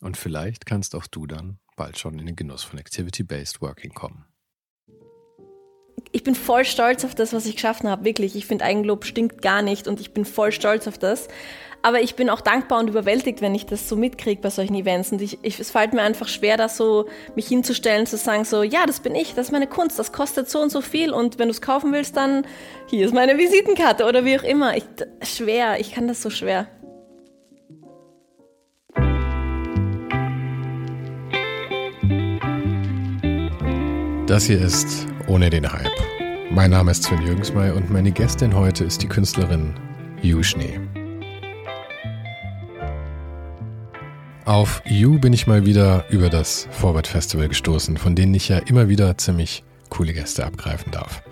Und vielleicht kannst auch du dann bald schon in den Genuss von Activity-Based Working kommen. Ich bin voll stolz auf das, was ich geschaffen habe, wirklich. Ich finde, Eigenlob stinkt gar nicht und ich bin voll stolz auf das. Aber ich bin auch dankbar und überwältigt, wenn ich das so mitkriege bei solchen Events. Und ich, ich, es fällt mir einfach schwer, da so mich hinzustellen, zu sagen, so, ja, das bin ich, das ist meine Kunst, das kostet so und so viel. Und wenn du es kaufen willst, dann hier ist meine Visitenkarte oder wie auch immer. Ich, schwer, ich kann das so schwer. Das hier ist Ohne den Hype. Mein Name ist Sven Jürgensmey und meine Gästin heute ist die Künstlerin Yu Schnee. Auf You bin ich mal wieder über das Forward Festival gestoßen, von denen ich ja immer wieder ziemlich coole Gäste abgreifen darf.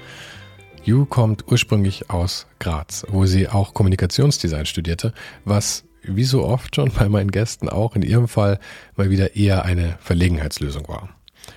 You kommt ursprünglich aus Graz, wo sie auch Kommunikationsdesign studierte, was wie so oft schon bei meinen Gästen auch in ihrem Fall mal wieder eher eine Verlegenheitslösung war.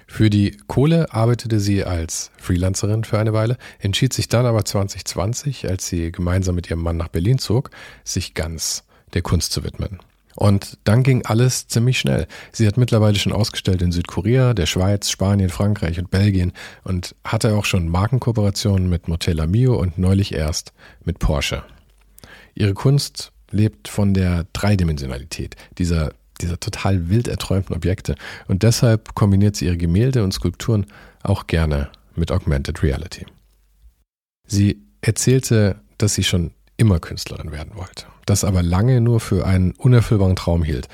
Für die Kohle arbeitete sie als Freelancerin für eine Weile, entschied sich dann aber 2020, als sie gemeinsam mit ihrem Mann nach Berlin zog, sich ganz der Kunst zu widmen. Und dann ging alles ziemlich schnell. Sie hat mittlerweile schon ausgestellt in Südkorea, der Schweiz, Spanien, Frankreich und Belgien und hatte auch schon Markenkooperationen mit Motella Mio und neulich erst mit Porsche. Ihre Kunst lebt von der Dreidimensionalität, dieser, dieser total wild erträumten Objekte und deshalb kombiniert sie ihre Gemälde und Skulpturen auch gerne mit Augmented Reality. Sie erzählte, dass sie schon immer Künstlerin werden wollte, das aber lange nur für einen unerfüllbaren Traum hielt.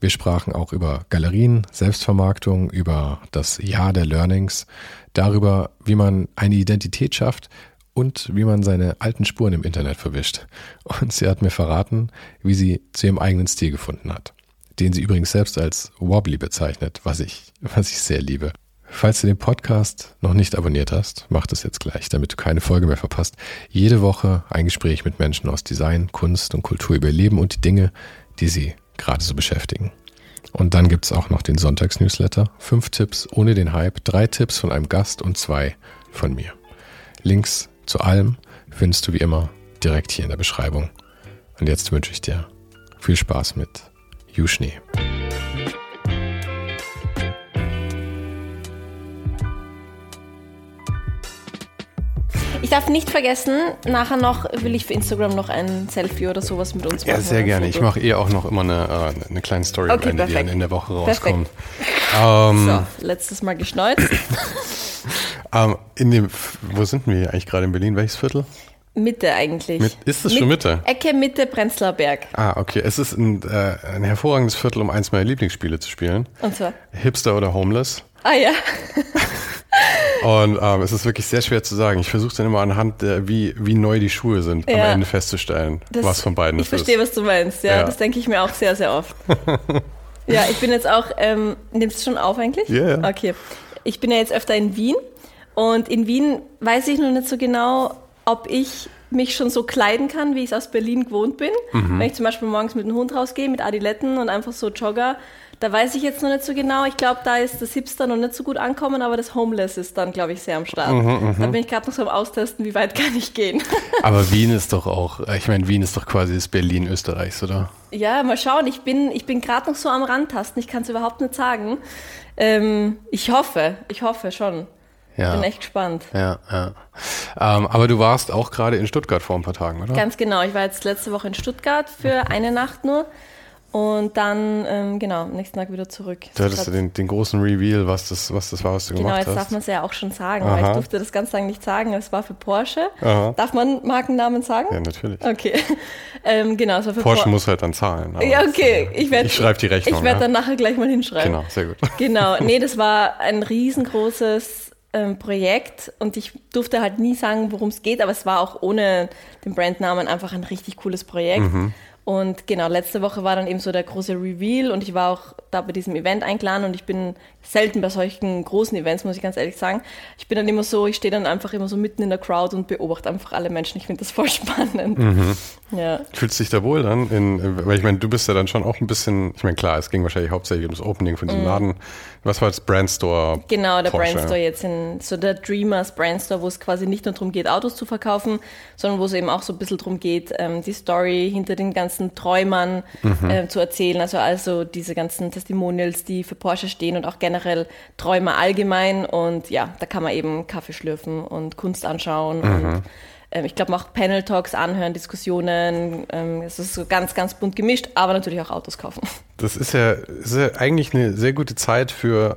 Wir sprachen auch über Galerien, Selbstvermarktung, über das Jahr der Learnings, darüber, wie man eine Identität schafft und wie man seine alten Spuren im Internet verwischt. Und sie hat mir verraten, wie sie zu ihrem eigenen Stil gefunden hat, den sie übrigens selbst als wobbly bezeichnet, was ich, was ich sehr liebe. Falls du den Podcast noch nicht abonniert hast, mach das jetzt gleich, damit du keine Folge mehr verpasst. Jede Woche ein Gespräch mit Menschen aus Design, Kunst und Kultur über Leben und die Dinge, die sie gerade so beschäftigen. Und dann gibt's auch noch den Sonntagsnewsletter. Fünf Tipps ohne den Hype, drei Tipps von einem Gast und zwei von mir. Links zu allem findest du wie immer direkt hier in der Beschreibung. Und jetzt wünsche ich dir viel Spaß mit You Schnee. Ich darf nicht vergessen, nachher noch will ich für Instagram noch ein Selfie oder sowas mit uns machen. Ja, sehr gerne. Ich mache eh auch noch immer eine, äh, eine kleine Story okay, Ende, die dann in der Woche rauskommt. Ähm, so, letztes Mal geschneuzt. ähm, in dem, wo sind wir eigentlich gerade in Berlin? Welches Viertel? Mitte eigentlich. Mit, ist es schon Mitte? Ecke Mitte Prenzlauer Berg. Ah, okay. Es ist ein, äh, ein hervorragendes Viertel, um eins meiner Lieblingsspiele zu spielen. Und zwar? Hipster oder Homeless. Ah ja. Und ähm, es ist wirklich sehr schwer zu sagen. Ich versuche dann immer anhand der, wie, wie neu die Schuhe sind, ja. am Ende festzustellen, das, was von beiden ich ist. Ich verstehe, was du meinst, ja. ja. Das denke ich mir auch sehr, sehr oft. ja, ich bin jetzt auch, ähm, nimmst du schon auf eigentlich? Ja, yeah. ja. Okay. Ich bin ja jetzt öfter in Wien und in Wien weiß ich noch nicht so genau, ob ich mich schon so kleiden kann, wie ich es aus Berlin gewohnt bin. Mhm. Wenn ich zum Beispiel morgens mit dem Hund rausgehe, mit Adiletten und einfach so Jogger, da weiß ich jetzt noch nicht so genau. Ich glaube, da ist das Hipster noch nicht so gut ankommen, aber das Homeless ist dann, glaube ich, sehr am Start. Mhm, mhm. da bin ich gerade noch so am Austesten, wie weit kann ich gehen. aber Wien ist doch auch, ich meine, Wien ist doch quasi das Berlin Österreichs, oder? Ja, mal schauen. Ich bin, ich bin gerade noch so am Randtasten. Ich kann es überhaupt nicht sagen. Ähm, ich hoffe, ich hoffe schon. Ja. Bin echt gespannt. Ja, ja. Ähm, aber du warst auch gerade in Stuttgart vor ein paar Tagen, oder? Ganz genau. Ich war jetzt letzte Woche in Stuttgart für eine Nacht nur. Und dann, ähm, genau, am nächsten Tag wieder zurück. Du hattest ja den, den, großen Reveal, was das, was das war, was du genau, gemacht hast. Genau, jetzt darf man es ja auch schon sagen, Aha. weil ich durfte das ganz lange nicht sagen. Es war für Porsche. Aha. Darf man Markennamen sagen? Ja, natürlich. Okay. ähm, genau, es war für Porsche Por muss halt dann zahlen. Ja, okay. Ich, ich schreibe die Rechnung. Ich werde ja. dann nachher gleich mal hinschreiben. Genau, sehr gut. Genau, nee, das war ein riesengroßes ähm, Projekt und ich durfte halt nie sagen, worum es geht, aber es war auch ohne den Brandnamen einfach ein richtig cooles Projekt. Mhm. Und genau, letzte Woche war dann eben so der große Reveal und ich war auch da bei diesem Event eingeladen und ich bin selten bei solchen großen Events, muss ich ganz ehrlich sagen. Ich bin dann immer so, ich stehe dann einfach immer so mitten in der Crowd und beobachte einfach alle Menschen. Ich finde das voll spannend. Mhm. Ja. Fühlst du dich da wohl dann? In, weil ich meine, du bist ja dann schon auch ein bisschen, ich meine, klar, es ging wahrscheinlich hauptsächlich um das Opening von diesem mhm. Laden. Was war das Brandstore? Genau, der Porsche. Brandstore jetzt in, so der Dreamers Brandstore, wo es quasi nicht nur darum geht, Autos zu verkaufen, sondern wo es eben auch so ein bisschen darum geht, ähm, die Story hinter den ganzen Träumern mhm. äh, zu erzählen. Also, also diese ganzen Testimonials, die für Porsche stehen und auch generell Träumer allgemein. Und ja, da kann man eben Kaffee schlürfen und Kunst anschauen mhm. und ähm, ich glaube auch Panel Talks anhören, Diskussionen. Ähm, es ist so ganz, ganz bunt gemischt, aber natürlich auch Autos kaufen. Das ist ja, ist ja eigentlich eine sehr gute Zeit für,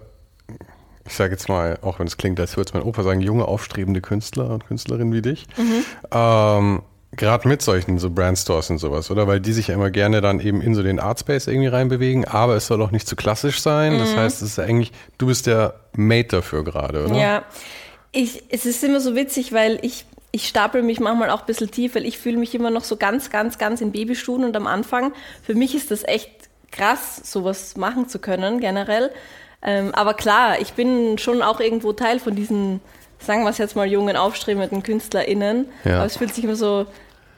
ich sage jetzt mal, auch wenn es klingt, als würde es mein Opa sagen, junge, aufstrebende Künstler und Künstlerinnen wie dich. Mhm. Ähm, Gerade mit solchen so Brandstores und sowas, oder? Weil die sich ja immer gerne dann eben in so den Artspace irgendwie reinbewegen, aber es soll auch nicht zu klassisch sein. Mhm. Das heißt, es ist eigentlich, du bist der Mate dafür gerade, oder? Ja. Ich, es ist immer so witzig, weil ich ich stapel mich manchmal auch ein bisschen tief, weil ich fühle mich immer noch so ganz, ganz, ganz in Babyschuhen und am Anfang, für mich ist das echt krass, sowas machen zu können, generell. Ähm, aber klar, ich bin schon auch irgendwo Teil von diesen, sagen wir es jetzt mal, jungen, aufstrebenden KünstlerInnen. Ja. Aber es fühlt sich immer so,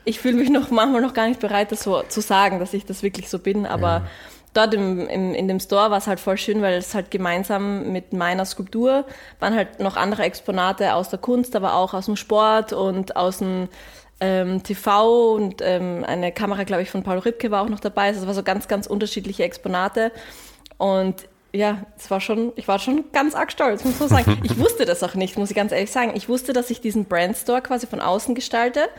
ich fühle mich noch manchmal noch gar nicht bereit, das so zu sagen, dass ich das wirklich so bin, aber ja dort im, im, in dem Store war es halt voll schön, weil es halt gemeinsam mit meiner Skulptur waren halt noch andere Exponate aus der Kunst, aber auch aus dem Sport und aus dem ähm, TV und ähm, eine Kamera, glaube ich, von Paul Ripke war auch noch dabei. Also es war so ganz, ganz unterschiedliche Exponate. Und ja, es war schon, ich war schon ganz arg stolz, muss man sagen. Ich wusste das auch nicht, muss ich ganz ehrlich sagen. Ich wusste, dass ich diesen Brandstore quasi von außen gestalte,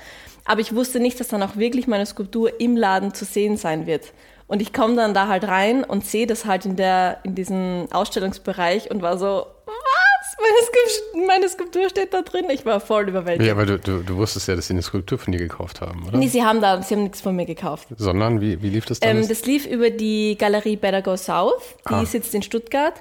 aber ich wusste nicht, dass dann auch wirklich meine Skulptur im Laden zu sehen sein wird. Und ich komme dann da halt rein und sehe das halt in, der, in diesem Ausstellungsbereich und war so? Meine, Skulptur steht da drin. Ich war voll überwältigt. Ja, aber du, du, du, wusstest ja, dass sie eine Skulptur von dir gekauft haben, oder? Nee, sie haben da, sie haben nichts von mir gekauft. Sondern, wie, wie lief das dann? Ähm, das lief über die Galerie Better Go South. Die ah. sitzt in Stuttgart.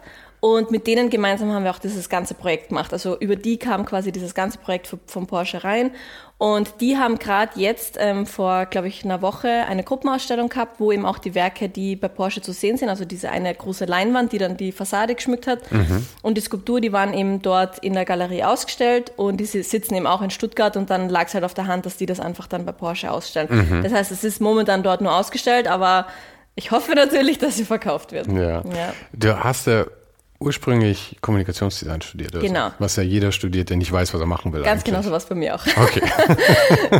Und mit denen gemeinsam haben wir auch dieses ganze Projekt gemacht. Also über die kam quasi dieses ganze Projekt von Porsche rein. Und die haben gerade jetzt ähm, vor, glaube ich, einer Woche eine Gruppenausstellung gehabt, wo eben auch die Werke, die bei Porsche zu sehen sind, also diese eine große Leinwand, die dann die Fassade geschmückt hat, mhm. und die Skulptur, die waren eben dort in der Galerie ausgestellt und die sitzen eben auch in Stuttgart und dann lag es halt auf der Hand, dass die das einfach dann bei Porsche ausstellen. Mhm. Das heißt, es ist momentan dort nur ausgestellt, aber ich hoffe natürlich, dass sie verkauft wird. Ja. ja. Du hast ja ursprünglich Kommunikationsdesign studiert. Also, genau. Was ja jeder studiert, der nicht weiß, was er machen will. Ganz genau so was bei mir auch. Okay.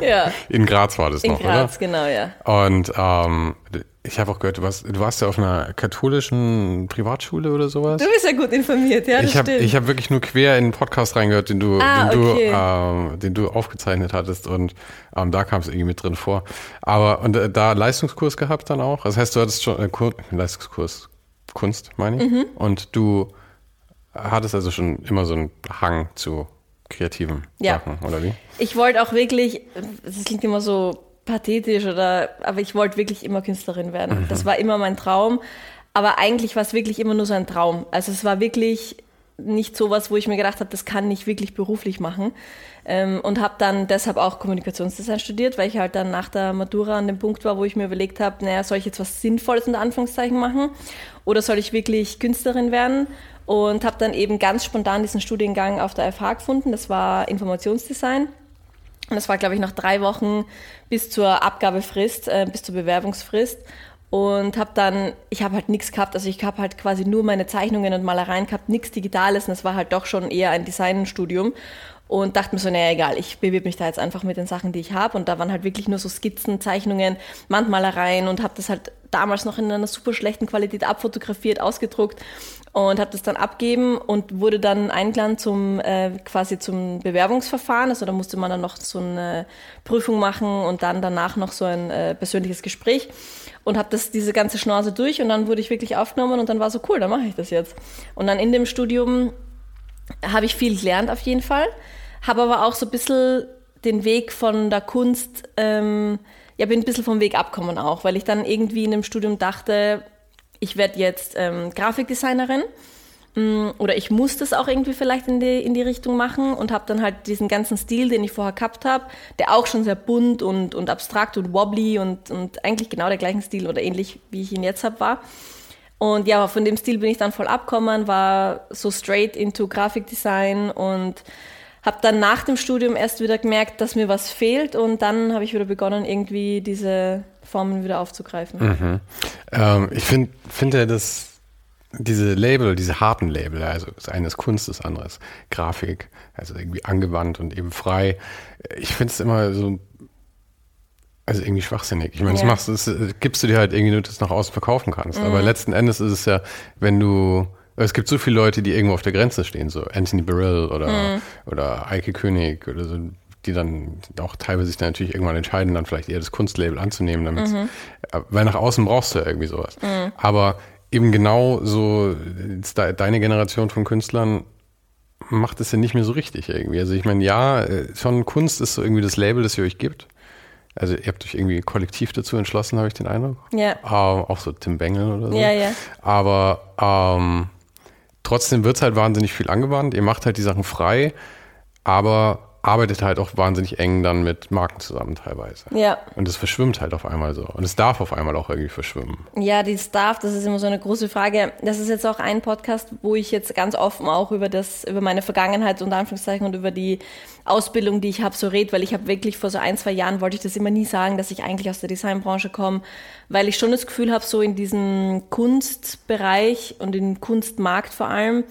ja. In Graz war das In noch, Graz, oder? In Graz, genau, ja. Und ähm, ich habe auch gehört, du warst, du warst ja auf einer katholischen Privatschule oder sowas. Du bist ja gut informiert, ja, das ich hab, stimmt. Ich habe wirklich nur quer in den Podcast reingehört, den du, ah, den, okay. du ähm, den du aufgezeichnet hattest und ähm, da kam es irgendwie mit drin vor. Aber und äh, da Leistungskurs gehabt dann auch. Das heißt, du hattest schon äh, Leistungskurs Kunst, meine ich. Mhm. Und du hattest also schon immer so einen Hang zu kreativen ja. Sachen, oder wie? Ich wollte auch wirklich, das klingt immer so pathetisch oder, aber ich wollte wirklich immer Künstlerin werden. Mhm. Das war immer mein Traum. Aber eigentlich war es wirklich immer nur so ein Traum. Also es war wirklich nicht so was, wo ich mir gedacht habe, das kann ich wirklich beruflich machen. Ähm, und habe dann deshalb auch Kommunikationsdesign studiert, weil ich halt dann nach der Matura an dem Punkt war, wo ich mir überlegt habe, naja, soll ich jetzt was Sinnvolles in Anführungszeichen machen oder soll ich wirklich Künstlerin werden? Und habe dann eben ganz spontan diesen Studiengang auf der FH gefunden. Das war Informationsdesign. Und das war, glaube ich, nach drei Wochen bis zur Abgabefrist, äh, bis zur Bewerbungsfrist und habe dann, ich habe halt nichts gehabt, also ich habe halt quasi nur meine Zeichnungen und Malereien gehabt, nichts Digitales und das war halt doch schon eher ein Designstudium und dachte mir so, naja, egal, ich bewirbe mich da jetzt einfach mit den Sachen, die ich habe und da waren halt wirklich nur so Skizzen, Zeichnungen, Wandmalereien und habe das halt damals noch in einer super schlechten Qualität abfotografiert, ausgedruckt und habe das dann abgeben und wurde dann eingeladen zum äh, quasi zum Bewerbungsverfahren. Also da musste man dann noch so eine Prüfung machen und dann danach noch so ein äh, persönliches Gespräch und habe das diese ganze Schnauze durch und dann wurde ich wirklich aufgenommen und dann war so cool, dann mache ich das jetzt. Und dann in dem Studium habe ich viel gelernt auf jeden Fall, habe aber auch so ein bisschen den Weg von der Kunst, ähm, ja, bin ein bisschen vom Weg abkommen auch, weil ich dann irgendwie in dem Studium dachte, ich werde jetzt ähm, Grafikdesignerin mm, oder ich muss das auch irgendwie vielleicht in die, in die Richtung machen und habe dann halt diesen ganzen Stil, den ich vorher gehabt habe, der auch schon sehr bunt und, und abstrakt und wobbly und, und eigentlich genau der gleichen Stil oder ähnlich, wie ich ihn jetzt habe, war. Und ja, von dem Stil bin ich dann voll abgekommen, war so straight into Grafikdesign und habe dann nach dem Studium erst wieder gemerkt, dass mir was fehlt und dann habe ich wieder begonnen, irgendwie diese Formen wieder aufzugreifen. Mhm. Ähm, ich finde finde dass diese Label, diese harten Label, also das eine ist Kunst, das andere ist Grafik, also irgendwie angewandt und eben frei. Ich finde es immer so, also irgendwie schwachsinnig. Ich meine, ja. das machst das gibst du dir halt irgendwie nur, dass du nach außen verkaufen kannst. Mhm. Aber letzten Endes ist es ja, wenn du es gibt so viele Leute, die irgendwo auf der Grenze stehen, so Anthony Burrell oder, mhm. oder Eike König oder so, die dann auch teilweise sich dann natürlich irgendwann entscheiden, dann vielleicht eher das Kunstlabel anzunehmen, damit, mhm. Äh, weil nach außen brauchst du ja irgendwie sowas. Mhm. Aber eben genau so deine Generation von Künstlern macht es ja nicht mehr so richtig irgendwie. Also ich meine, ja, äh, schon Kunst ist so irgendwie das Label, das ihr euch gibt. Also ihr habt euch irgendwie kollektiv dazu entschlossen, habe ich den Eindruck. Ja. Ähm, auch so Tim Bengel oder so. Ja, ja. Aber ähm, trotzdem wird es halt wahnsinnig viel angewandt. Ihr macht halt die Sachen frei, aber arbeitet halt auch wahnsinnig eng dann mit Marken zusammen teilweise. Ja. Und es verschwimmt halt auf einmal so. Und es darf auf einmal auch irgendwie verschwimmen. Ja, dieses darf, das ist immer so eine große Frage. Das ist jetzt auch ein Podcast, wo ich jetzt ganz offen auch über das, über meine Vergangenheit und Anführungszeichen und über die Ausbildung, die ich habe, so rede, weil ich habe wirklich vor so ein, zwei Jahren wollte ich das immer nie sagen, dass ich eigentlich aus der Designbranche komme, weil ich schon das Gefühl habe, so in diesem Kunstbereich und im Kunstmarkt vor allem,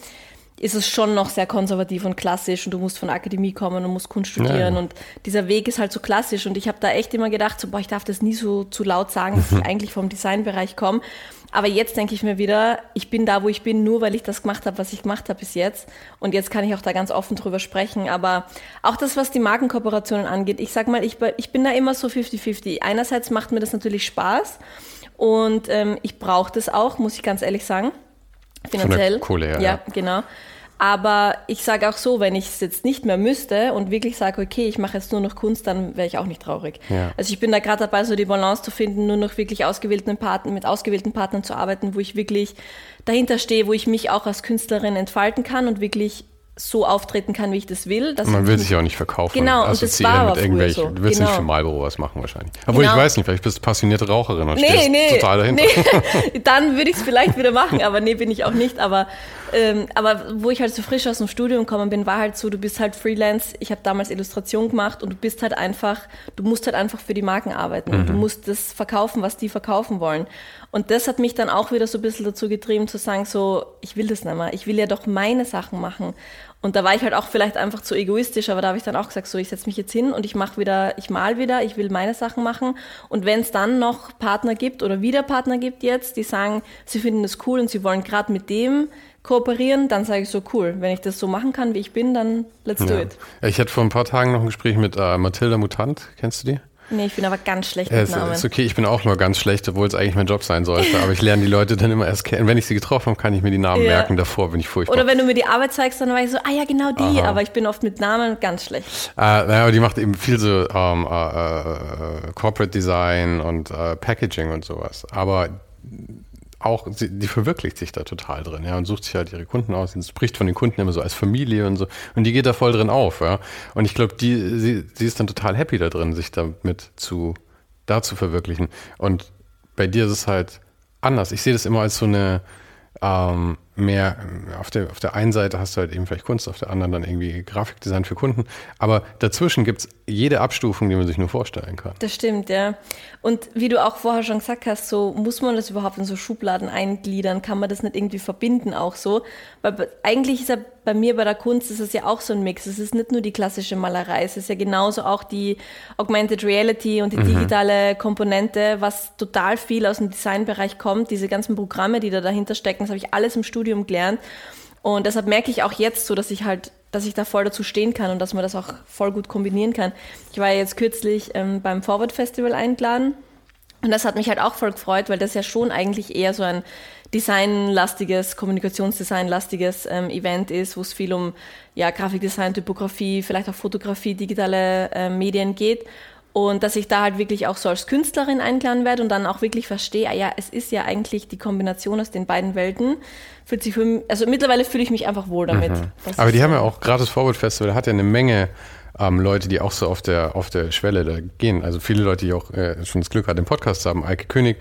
ist es schon noch sehr konservativ und klassisch und du musst von der Akademie kommen und musst Kunst studieren ja. und dieser Weg ist halt so klassisch und ich habe da echt immer gedacht, so, boah, ich darf das nie so zu laut sagen, dass ich eigentlich vom Designbereich komme. Aber jetzt denke ich mir wieder, ich bin da, wo ich bin, nur weil ich das gemacht habe, was ich gemacht habe bis jetzt. Und jetzt kann ich auch da ganz offen drüber sprechen. Aber auch das, was die Markenkooperationen angeht, ich sag mal, ich, ich bin da immer so 50-50. Einerseits macht mir das natürlich Spaß und ähm, ich brauche das auch, muss ich ganz ehrlich sagen. Finanziell. Kohle her, ja, ja, genau. Aber ich sage auch so, wenn ich es jetzt nicht mehr müsste und wirklich sage, okay, ich mache jetzt nur noch Kunst, dann wäre ich auch nicht traurig. Ja. Also ich bin da gerade dabei, so die Balance zu finden, nur noch wirklich ausgewählten Partnern, mit ausgewählten Partnern zu arbeiten, wo ich wirklich dahinter stehe, wo ich mich auch als Künstlerin entfalten kann und wirklich so auftreten kann, wie ich das will. man will sich auch nicht verkaufen. Genau, und das war mit irgendwelchen. So. Du willst genau. nicht für Marlboro was machen wahrscheinlich. Obwohl genau. ich weiß nicht, vielleicht bist du passionierte Raucherin und nee, stehst nee, total dahinter. Nee. Dann würde ich es vielleicht wieder machen, aber nee, bin ich auch nicht. Aber, ähm, aber wo ich halt so frisch aus dem Studium gekommen bin, war halt so, du bist halt Freelance. Ich habe damals Illustration gemacht und du bist halt einfach, du musst halt einfach für die Marken arbeiten. Mhm. Du musst das verkaufen, was die verkaufen wollen. Und das hat mich dann auch wieder so ein bisschen dazu getrieben, zu sagen, so, ich will das nicht mehr. Ich will ja doch meine Sachen machen. Und da war ich halt auch vielleicht einfach zu egoistisch, aber da habe ich dann auch gesagt, so ich setze mich jetzt hin und ich mache wieder, ich mal wieder, ich will meine Sachen machen. Und wenn es dann noch Partner gibt oder wieder Partner gibt jetzt, die sagen, sie finden das cool und sie wollen gerade mit dem kooperieren, dann sage ich so cool. Wenn ich das so machen kann, wie ich bin, dann let's do it. Ich hatte vor ein paar Tagen noch ein Gespräch mit äh, Mathilda Mutant. Kennst du die? Nee, ich bin aber ganz schlecht mit Namen. Ist okay, ich bin auch nur ganz schlecht, obwohl es eigentlich mein Job sein sollte. Aber ich lerne die Leute dann immer erst kennen. Wenn ich sie getroffen habe, kann ich mir die Namen ja. merken. Davor bin ich furchtbar. Oder wenn du mir die Arbeit zeigst, dann war ich so, ah ja, genau die. Aha. Aber ich bin oft mit Namen ganz schlecht. Äh, naja, aber die macht eben viel so ähm, äh, äh, Corporate Design und äh, Packaging und sowas. Aber auch, die verwirklicht sich da total drin, ja, und sucht sich halt ihre Kunden aus und spricht von den Kunden immer so als Familie und so. Und die geht da voll drin auf, ja. Und ich glaube, die, sie, sie ist dann total happy da drin, sich damit zu, da zu verwirklichen. Und bei dir ist es halt anders. Ich sehe das immer als so eine, ähm, mehr, auf der, auf der einen Seite hast du halt eben vielleicht Kunst, auf der anderen dann irgendwie Grafikdesign für Kunden. Aber dazwischen gibt es jede Abstufung, die man sich nur vorstellen kann. Das stimmt, ja. Und wie du auch vorher schon gesagt hast, so muss man das überhaupt in so Schubladen eingliedern, kann man das nicht irgendwie verbinden auch so. Weil eigentlich ist ja bei mir bei der Kunst ist es ja auch so ein Mix. Es ist nicht nur die klassische Malerei, es ist ja genauso auch die Augmented Reality und die mhm. digitale Komponente, was total viel aus dem Designbereich kommt. Diese ganzen Programme, die da dahinter stecken, das habe ich alles im Studium gelernt. Und deshalb merke ich auch jetzt so, dass ich halt, dass ich da voll dazu stehen kann und dass man das auch voll gut kombinieren kann. Ich war ja jetzt kürzlich ähm, beim Forward Festival eingeladen und das hat mich halt auch voll gefreut, weil das ja schon eigentlich eher so ein designlastiges, kommunikationsdesignlastiges ähm, Event ist, wo es viel um ja, Grafikdesign, Typografie, vielleicht auch Fotografie, digitale äh, Medien geht. Und dass ich da halt wirklich auch so als Künstlerin eingeladen werde und dann auch wirklich verstehe, ah ja, es ist ja eigentlich die Kombination aus den beiden Welten. Fühlt sich für also mittlerweile fühle ich mich einfach wohl damit. Mhm. Aber die haben ja auch, das Forward Festival hat ja eine Menge ähm, Leute, die auch so auf der, auf der Schwelle da gehen. Also viele Leute, die auch äh, schon das Glück hatten, den Podcast haben. Eike König,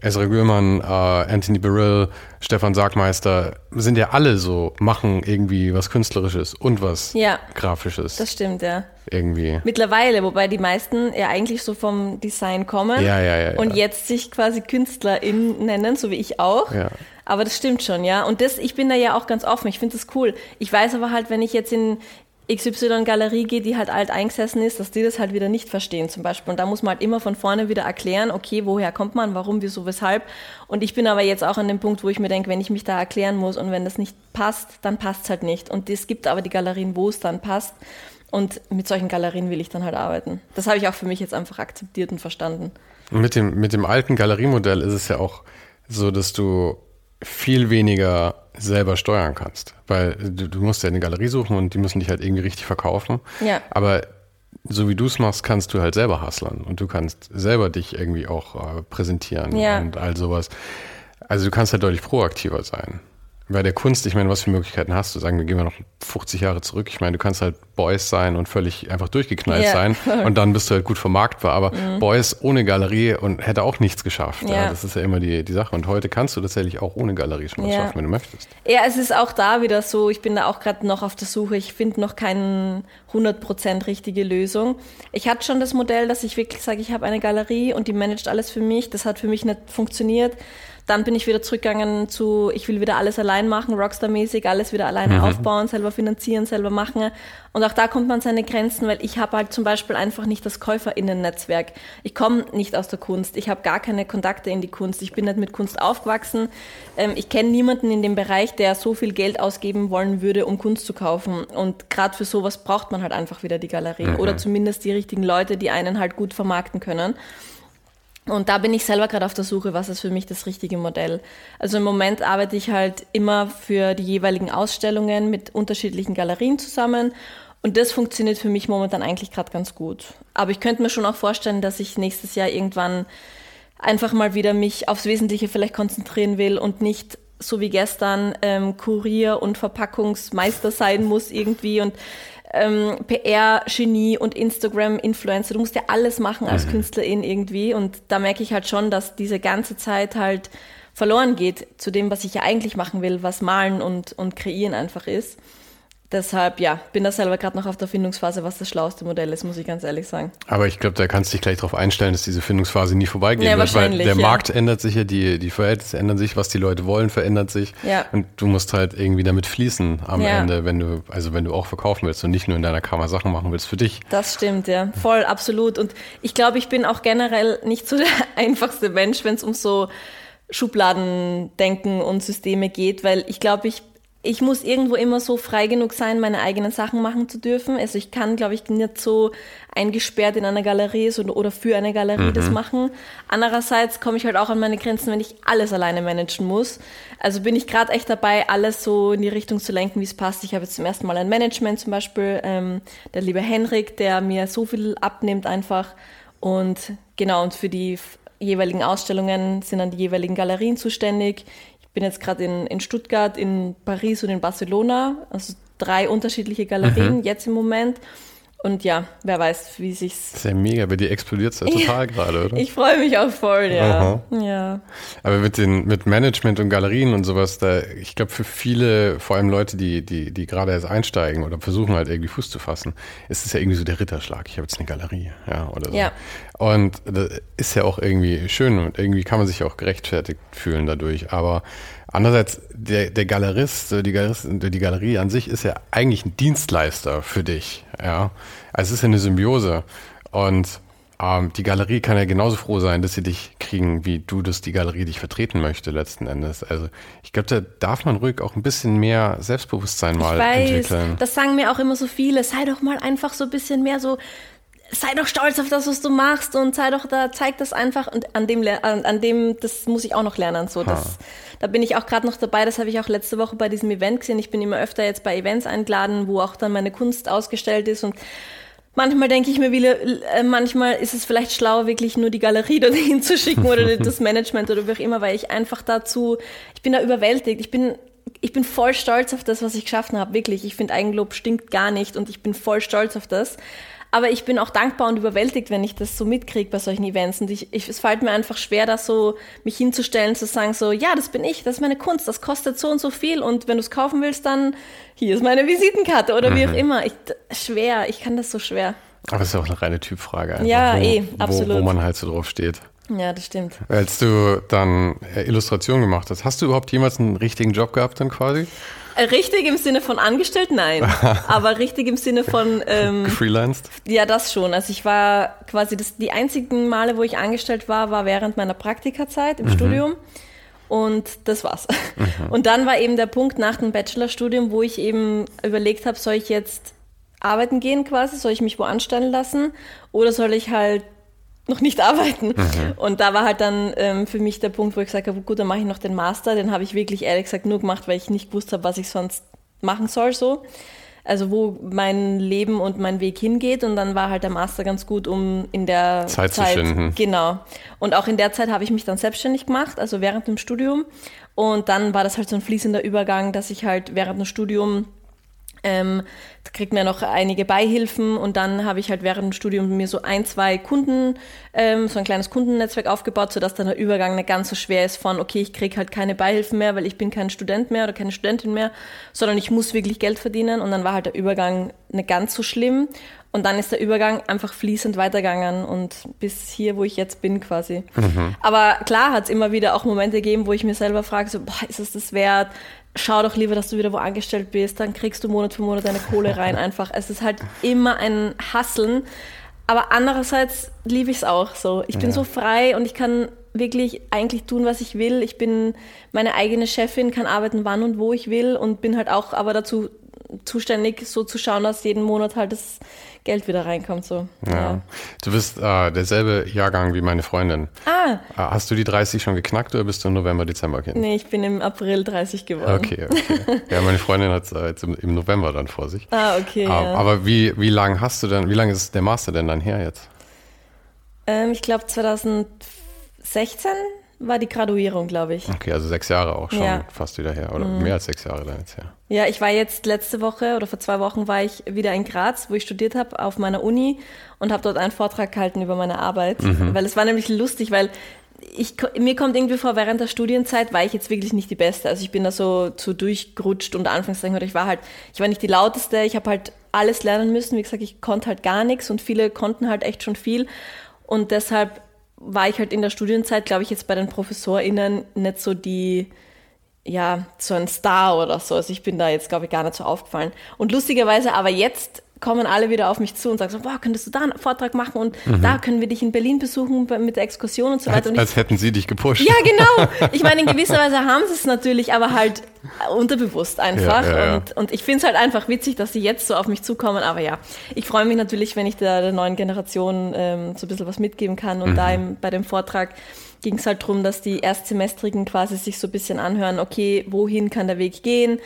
Ezra Gürmann, äh, Anthony Beryl, Stefan Sargmeister, sind ja alle so, machen irgendwie was Künstlerisches und was ja, Grafisches. Das stimmt, ja. Irgendwie. Mittlerweile, wobei die meisten ja eigentlich so vom Design kommen ja, ja, ja, und ja. jetzt sich quasi KünstlerInnen nennen, so wie ich auch. Ja. Aber das stimmt schon, ja. Und das, ich bin da ja auch ganz offen. Ich finde das cool. Ich weiß aber halt, wenn ich jetzt in, XY-Galerie geht, die halt alt eingesessen ist, dass die das halt wieder nicht verstehen zum Beispiel. Und da muss man halt immer von vorne wieder erklären, okay, woher kommt man, warum, wieso, weshalb. Und ich bin aber jetzt auch an dem Punkt, wo ich mir denke, wenn ich mich da erklären muss und wenn das nicht passt, dann passt es halt nicht. Und es gibt aber die Galerien, wo es dann passt. Und mit solchen Galerien will ich dann halt arbeiten. Das habe ich auch für mich jetzt einfach akzeptiert und verstanden. Mit dem, mit dem alten Galeriemodell ist es ja auch so, dass du viel weniger selber steuern kannst. Weil du, du, musst ja eine Galerie suchen und die müssen dich halt irgendwie richtig verkaufen. Ja. Aber so wie du es machst, kannst du halt selber hustlern und du kannst selber dich irgendwie auch äh, präsentieren ja. und all sowas. Also du kannst halt deutlich proaktiver sein bei der Kunst, ich meine, was für Möglichkeiten hast du? Sagen wir, gehen wir noch 50 Jahre zurück. Ich meine, du kannst halt Boys sein und völlig einfach durchgeknallt ja. sein und dann bist du halt gut vermarktbar. Aber mhm. Boys ohne Galerie und hätte auch nichts geschafft. Ja. Ja, das ist ja immer die, die Sache. Und heute kannst du tatsächlich auch ohne Galerie schon was schaffen, wenn du möchtest. Ja, es ist auch da wieder so, ich bin da auch gerade noch auf der Suche. Ich finde noch keine 100% richtige Lösung. Ich hatte schon das Modell, dass ich wirklich sage, ich habe eine Galerie und die managt alles für mich. Das hat für mich nicht funktioniert. Dann bin ich wieder zurückgegangen zu, ich will wieder alles allein machen, Rockstar-mäßig, alles wieder alleine mhm. aufbauen, selber finanzieren, selber machen. Und auch da kommt man seine Grenzen, weil ich habe halt zum Beispiel einfach nicht das KäuferInnen-Netzwerk. Ich komme nicht aus der Kunst, ich habe gar keine Kontakte in die Kunst, ich bin nicht mit Kunst aufgewachsen. Ähm, ich kenne niemanden in dem Bereich, der so viel Geld ausgeben wollen würde, um Kunst zu kaufen. Und gerade für sowas braucht man halt einfach wieder die Galerie mhm. oder zumindest die richtigen Leute, die einen halt gut vermarkten können. Und da bin ich selber gerade auf der Suche, was ist für mich das richtige Modell. Also im Moment arbeite ich halt immer für die jeweiligen Ausstellungen mit unterschiedlichen Galerien zusammen. Und das funktioniert für mich momentan eigentlich gerade ganz gut. Aber ich könnte mir schon auch vorstellen, dass ich nächstes Jahr irgendwann einfach mal wieder mich aufs Wesentliche vielleicht konzentrieren will und nicht so wie gestern ähm, Kurier und Verpackungsmeister sein muss irgendwie und ähm, PR-Genie und Instagram-Influencer. Du musst ja alles machen als mhm. Künstlerin irgendwie. Und da merke ich halt schon, dass diese ganze Zeit halt verloren geht zu dem, was ich ja eigentlich machen will, was malen und, und kreieren einfach ist. Deshalb, ja, bin da selber gerade noch auf der Findungsphase, was das schlauste Modell ist, muss ich ganz ehrlich sagen. Aber ich glaube, da kannst du dich gleich darauf einstellen, dass diese Findungsphase nie vorbeigehen ja, wird, weil der ja. Markt ändert sich ja, die, die Verhältnisse ändern sich, was die Leute wollen, verändert sich. Ja. Und du musst halt irgendwie damit fließen am ja. Ende, wenn du, also wenn du auch verkaufen willst und nicht nur in deiner Kammer Sachen machen willst für dich. Das stimmt, ja. Voll, absolut. Und ich glaube, ich bin auch generell nicht so der einfachste Mensch, wenn es um so Schubladendenken und Systeme geht, weil ich glaube, ich ich muss irgendwo immer so frei genug sein, meine eigenen Sachen machen zu dürfen. Also ich kann, glaube ich, nicht so eingesperrt in einer Galerie oder für eine Galerie mhm. das machen. Andererseits komme ich halt auch an meine Grenzen, wenn ich alles alleine managen muss. Also bin ich gerade echt dabei, alles so in die Richtung zu lenken, wie es passt. Ich habe jetzt zum ersten Mal ein Management zum Beispiel, ähm, der liebe Henrik, der mir so viel abnimmt einfach. Und genau, und für die jeweiligen Ausstellungen sind dann die jeweiligen Galerien zuständig bin jetzt gerade in, in Stuttgart, in Paris und in Barcelona, also drei unterschiedliche Galerien mhm. jetzt im Moment. Und ja, wer weiß, wie sich's. Das ist ja mega, bei dir explodiert es ja total gerade, oder? Ich freue mich auch voll, ja. ja. Aber mit den, mit Management und Galerien und sowas, da, ich glaube, für viele, vor allem Leute, die, die, die gerade erst einsteigen oder versuchen halt irgendwie Fuß zu fassen, ist es ja irgendwie so der Ritterschlag. Ich habe jetzt eine Galerie, ja, oder so. Ja. Und das ist ja auch irgendwie schön und irgendwie kann man sich auch gerechtfertigt fühlen dadurch. Aber Andererseits, der, der Galerist, die, Galerist, die Galerie an sich ist ja eigentlich ein Dienstleister für dich. Ja? Also es ist ja eine Symbiose. Und ähm, die Galerie kann ja genauso froh sein, dass sie dich kriegen, wie du das die Galerie dich vertreten möchte letzten Endes. Also ich glaube, da darf man ruhig auch ein bisschen mehr Selbstbewusstsein mal ich weiß, entwickeln. Das sagen mir auch immer so viele. Sei doch mal einfach so ein bisschen mehr so sei doch stolz auf das, was du machst und sei doch da, zeig das einfach und an dem, an, dem, das muss ich auch noch lernen. So, das, da bin ich auch gerade noch dabei. Das habe ich auch letzte Woche bei diesem Event gesehen. Ich bin immer öfter jetzt bei Events eingeladen, wo auch dann meine Kunst ausgestellt ist und Manchmal denke ich mir wieder, äh, manchmal ist es vielleicht schlauer, wirklich nur die Galerie dorthin zu schicken oder das Management oder wie auch immer, weil ich einfach dazu, ich bin da überwältigt. Ich bin, ich bin voll stolz auf das, was ich geschaffen habe, wirklich. Ich finde Eigenlob stinkt gar nicht und ich bin voll stolz auf das. Aber ich bin auch dankbar und überwältigt, wenn ich das so mitkriege bei solchen Events. Und ich, ich, es fällt mir einfach schwer, da so mich hinzustellen, zu sagen so, ja, das bin ich, das ist meine Kunst, das kostet so und so viel. Und wenn du es kaufen willst, dann hier ist meine Visitenkarte oder mhm. wie auch mhm. immer. Ich, schwer, ich kann das so schwer. Aber es ist auch eine reine Typfrage. Einfach, ja, wo, eh, absolut. Wo, wo man halt so drauf steht. Ja, das stimmt. Als du dann äh, Illustration gemacht hast, hast du überhaupt jemals einen richtigen Job gehabt dann quasi? Richtig im Sinne von angestellt, nein. Aber richtig im Sinne von. Ähm, Freelanced? Ja, das schon. Also ich war quasi das, die einzigen Male, wo ich angestellt war, war während meiner Praktikazeit im mhm. Studium. Und das war's. Mhm. Und dann war eben der Punkt nach dem Bachelorstudium, wo ich eben überlegt habe, soll ich jetzt arbeiten gehen quasi, soll ich mich wo anstellen lassen oder soll ich halt noch nicht arbeiten. Mhm. Und da war halt dann ähm, für mich der Punkt, wo ich gesagt habe, gut, dann mache ich noch den Master. Den habe ich wirklich ehrlich gesagt nur gemacht, weil ich nicht gewusst habe, was ich sonst machen soll so. Also wo mein Leben und mein Weg hingeht. Und dann war halt der Master ganz gut, um in der Zeit, Zeit zu finden. Genau. Und auch in der Zeit habe ich mich dann selbstständig gemacht, also während dem Studium. Und dann war das halt so ein fließender Übergang, dass ich halt während dem Studium ähm, da kriegt man noch einige Beihilfen und dann habe ich halt während dem Studium mir so ein, zwei Kunden, ähm, so ein kleines Kundennetzwerk aufgebaut, sodass dann der Übergang nicht ganz so schwer ist von, okay, ich kriege halt keine Beihilfen mehr, weil ich bin kein Student mehr oder keine Studentin mehr, sondern ich muss wirklich Geld verdienen und dann war halt der Übergang nicht ganz so schlimm und dann ist der Übergang einfach fließend weitergegangen und bis hier, wo ich jetzt bin quasi. Mhm. Aber klar hat es immer wieder auch Momente gegeben, wo ich mir selber frage, so, boah, ist es das wert? Schau doch lieber, dass du wieder wo angestellt bist, dann kriegst du Monat für Monat deine Kohle rein einfach. Es ist halt immer ein Hasseln. Aber andererseits liebe ich es auch so. Ich bin ja. so frei und ich kann wirklich eigentlich tun, was ich will. Ich bin meine eigene Chefin, kann arbeiten, wann und wo ich will und bin halt auch aber dazu zuständig, so zu schauen, dass jeden Monat halt das Geld wieder reinkommt. So. Ja. ja. Du bist äh, derselbe Jahrgang wie meine Freundin. Ah. Äh, hast du die 30 schon geknackt oder bist du im November, Dezember Kind? Nee, ich bin im April 30 geworden. Okay, okay. ja, meine Freundin hat es äh, jetzt im, im, November dann vor sich. Ah, okay. Äh, ja. Aber wie, wie lange hast du denn, wie lange ist der Master denn dann her jetzt? Ähm, ich glaube 2016 war die Graduierung, glaube ich. Okay, also sechs Jahre auch schon ja. fast wieder her. Oder mhm. mehr als sechs Jahre dann jetzt her. Ja, ich war jetzt letzte Woche oder vor zwei Wochen war ich wieder in Graz, wo ich studiert habe, auf meiner Uni und habe dort einen Vortrag gehalten über meine Arbeit. Mhm. Weil es war nämlich lustig, weil ich, mir kommt irgendwie vor, während der Studienzeit war ich jetzt wirklich nicht die Beste. Also ich bin da so zu durchgerutscht und Anführungszeichen, oder ich war halt, ich war nicht die Lauteste, ich habe halt alles lernen müssen. Wie gesagt, ich konnte halt gar nichts und viele konnten halt echt schon viel. Und deshalb war ich halt in der Studienzeit, glaube ich, jetzt bei den ProfessorInnen nicht so die, ja, so ein Star oder so. Also ich bin da jetzt, glaube ich, gar nicht so aufgefallen. Und lustigerweise aber jetzt kommen alle wieder auf mich zu und sagen so, boah, könntest du da einen Vortrag machen und mhm. da können wir dich in Berlin besuchen mit der Exkursion und so weiter. Als, als hätten sie dich gepusht. Ja, genau. Ich meine, in gewisser Weise haben sie es natürlich, aber halt unterbewusst einfach. Ja, ja, ja. Und, und ich finde es halt einfach witzig, dass sie jetzt so auf mich zukommen. Aber ja, ich freue mich natürlich, wenn ich der, der neuen Generation ähm, so ein bisschen was mitgeben kann. Und mhm. da im, bei dem Vortrag ging es halt darum, dass die Erstsemestrigen quasi sich so ein bisschen anhören, okay, wohin kann der Weg gehen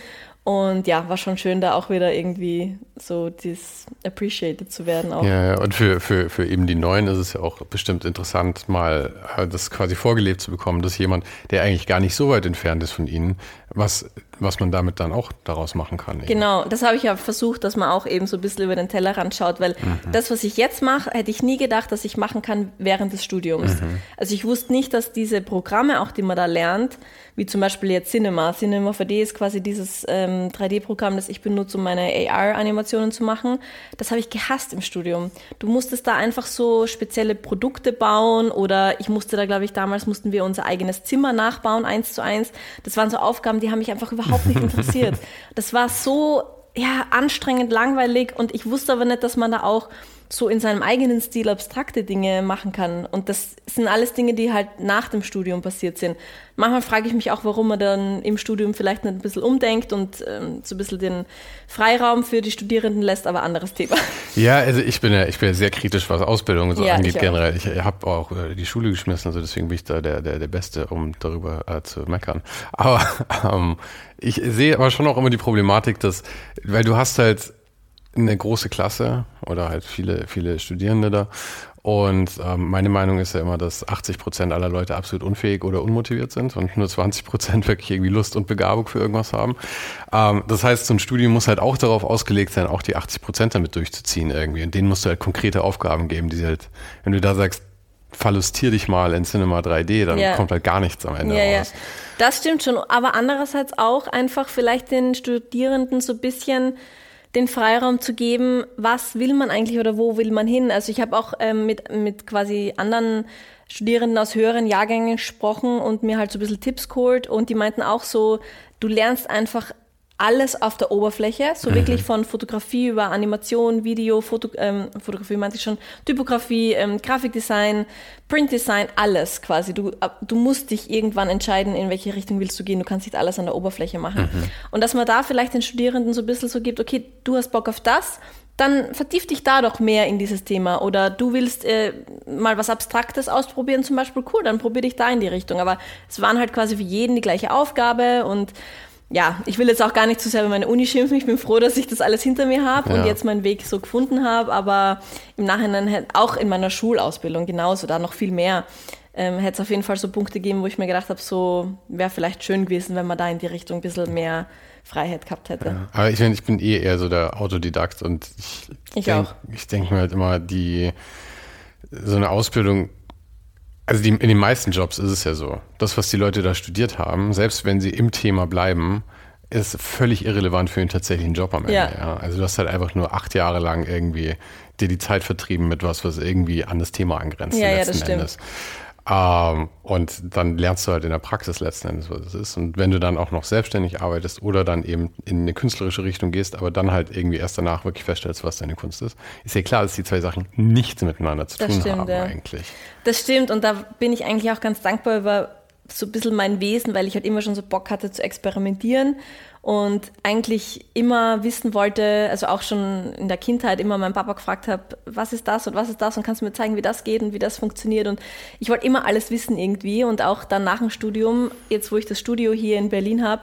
und ja, war schon schön, da auch wieder irgendwie so dieses appreciated zu werden. Auch. Ja, ja, und für, für, für eben die Neuen ist es ja auch bestimmt interessant, mal äh, das quasi vorgelebt zu bekommen, dass jemand, der eigentlich gar nicht so weit entfernt ist von ihnen, was, was man damit dann auch daraus machen kann. Eben. Genau, das habe ich ja versucht, dass man auch eben so ein bisschen über den Tellerrand schaut, weil mhm. das, was ich jetzt mache, hätte ich nie gedacht, dass ich machen kann während des Studiums. Mhm. Also ich wusste nicht, dass diese Programme, auch die man da lernt, wie zum Beispiel jetzt Cinema. Cinema 4D ist quasi dieses ähm, 3D-Programm, das ich benutze, um meine AR-Animationen zu machen. Das habe ich gehasst im Studium. Du musstest da einfach so spezielle Produkte bauen oder ich musste da, glaube ich, damals mussten wir unser eigenes Zimmer nachbauen, eins zu eins. Das waren so Aufgaben, die haben mich einfach überhaupt nicht interessiert. Das war so ja, anstrengend, langweilig und ich wusste aber nicht, dass man da auch so in seinem eigenen Stil abstrakte Dinge machen kann. Und das sind alles Dinge, die halt nach dem Studium passiert sind. Manchmal frage ich mich auch, warum man dann im Studium vielleicht nicht ein bisschen umdenkt und ähm, so ein bisschen den Freiraum für die Studierenden lässt, aber anderes Thema. Ja, also ich bin ja, ich bin ja sehr kritisch, was Ausbildung so ja, angeht ich generell. Ich habe auch äh, die Schule geschmissen, also deswegen bin ich da der, der, der Beste, um darüber äh, zu meckern. Aber ähm, ich sehe aber schon auch immer die Problematik, dass, weil du hast halt eine große Klasse oder halt viele, viele Studierende da. Und ähm, meine Meinung ist ja immer, dass 80 Prozent aller Leute absolut unfähig oder unmotiviert sind und nur 20 Prozent wirklich irgendwie Lust und Begabung für irgendwas haben. Ähm, das heißt, so ein Studium muss halt auch darauf ausgelegt sein, auch die 80 Prozent damit durchzuziehen irgendwie. Und denen musst du halt konkrete Aufgaben geben, die halt, wenn du da sagst, verlustier dich mal in Cinema 3D, dann ja. kommt halt gar nichts am Ende ja, raus. Ja. Das stimmt schon, aber andererseits auch einfach vielleicht den Studierenden so ein bisschen den Freiraum zu geben, was will man eigentlich oder wo will man hin. Also ich habe auch ähm, mit, mit quasi anderen Studierenden aus höheren Jahrgängen gesprochen und mir halt so ein bisschen Tipps geholt und die meinten auch so, du lernst einfach alles auf der Oberfläche, so mhm. wirklich von Fotografie über Animation, Video, Foto, ähm, Fotografie meinte ich schon, Typografie, ähm, Grafikdesign, Printdesign, alles quasi. Du, du musst dich irgendwann entscheiden, in welche Richtung willst du gehen. Du kannst nicht alles an der Oberfläche machen. Mhm. Und dass man da vielleicht den Studierenden so ein bisschen so gibt, okay, du hast Bock auf das, dann vertief dich da doch mehr in dieses Thema. Oder du willst äh, mal was Abstraktes ausprobieren, zum Beispiel, cool, dann probier dich da in die Richtung. Aber es waren halt quasi für jeden die gleiche Aufgabe und ja, ich will jetzt auch gar nicht zu sehr über meine Uni schimpfen. Ich bin froh, dass ich das alles hinter mir habe ja. und jetzt meinen Weg so gefunden habe. Aber im Nachhinein auch in meiner Schulausbildung genauso, da noch viel mehr, ähm, hätte es auf jeden Fall so Punkte gegeben, wo ich mir gedacht habe, so wäre vielleicht schön gewesen, wenn man da in die Richtung ein bisschen mehr Freiheit gehabt hätte. Ja. Aber ich, ich bin eh eher so der Autodidakt und ich, ich denke denk mir halt immer, die so eine Ausbildung also die, in den meisten Jobs ist es ja so. Das, was die Leute da studiert haben, selbst wenn sie im Thema bleiben, ist völlig irrelevant für den tatsächlichen Job am Ende. Ja. ja. Also du hast halt einfach nur acht Jahre lang irgendwie dir die Zeit vertrieben mit was, was irgendwie an das Thema angrenzt. Ja, ja, das stimmt. Endes. Ähm, und dann lernst du halt in der Praxis letzten Endes, was es ist. Und wenn du dann auch noch selbstständig arbeitest oder dann eben in eine künstlerische Richtung gehst, aber dann halt irgendwie erst danach wirklich feststellst, was deine Kunst ist, ist ja klar, dass die zwei Sachen nichts miteinander zu das tun stimmt, haben ja. eigentlich. Das stimmt und da bin ich eigentlich auch ganz dankbar über so ein bisschen mein Wesen, weil ich halt immer schon so Bock hatte zu experimentieren und eigentlich immer wissen wollte, also auch schon in der Kindheit immer meinen Papa gefragt habe, was ist das und was ist das und kannst du mir zeigen, wie das geht und wie das funktioniert? Und ich wollte immer alles wissen irgendwie und auch dann nach dem Studium, jetzt wo ich das Studio hier in Berlin habe,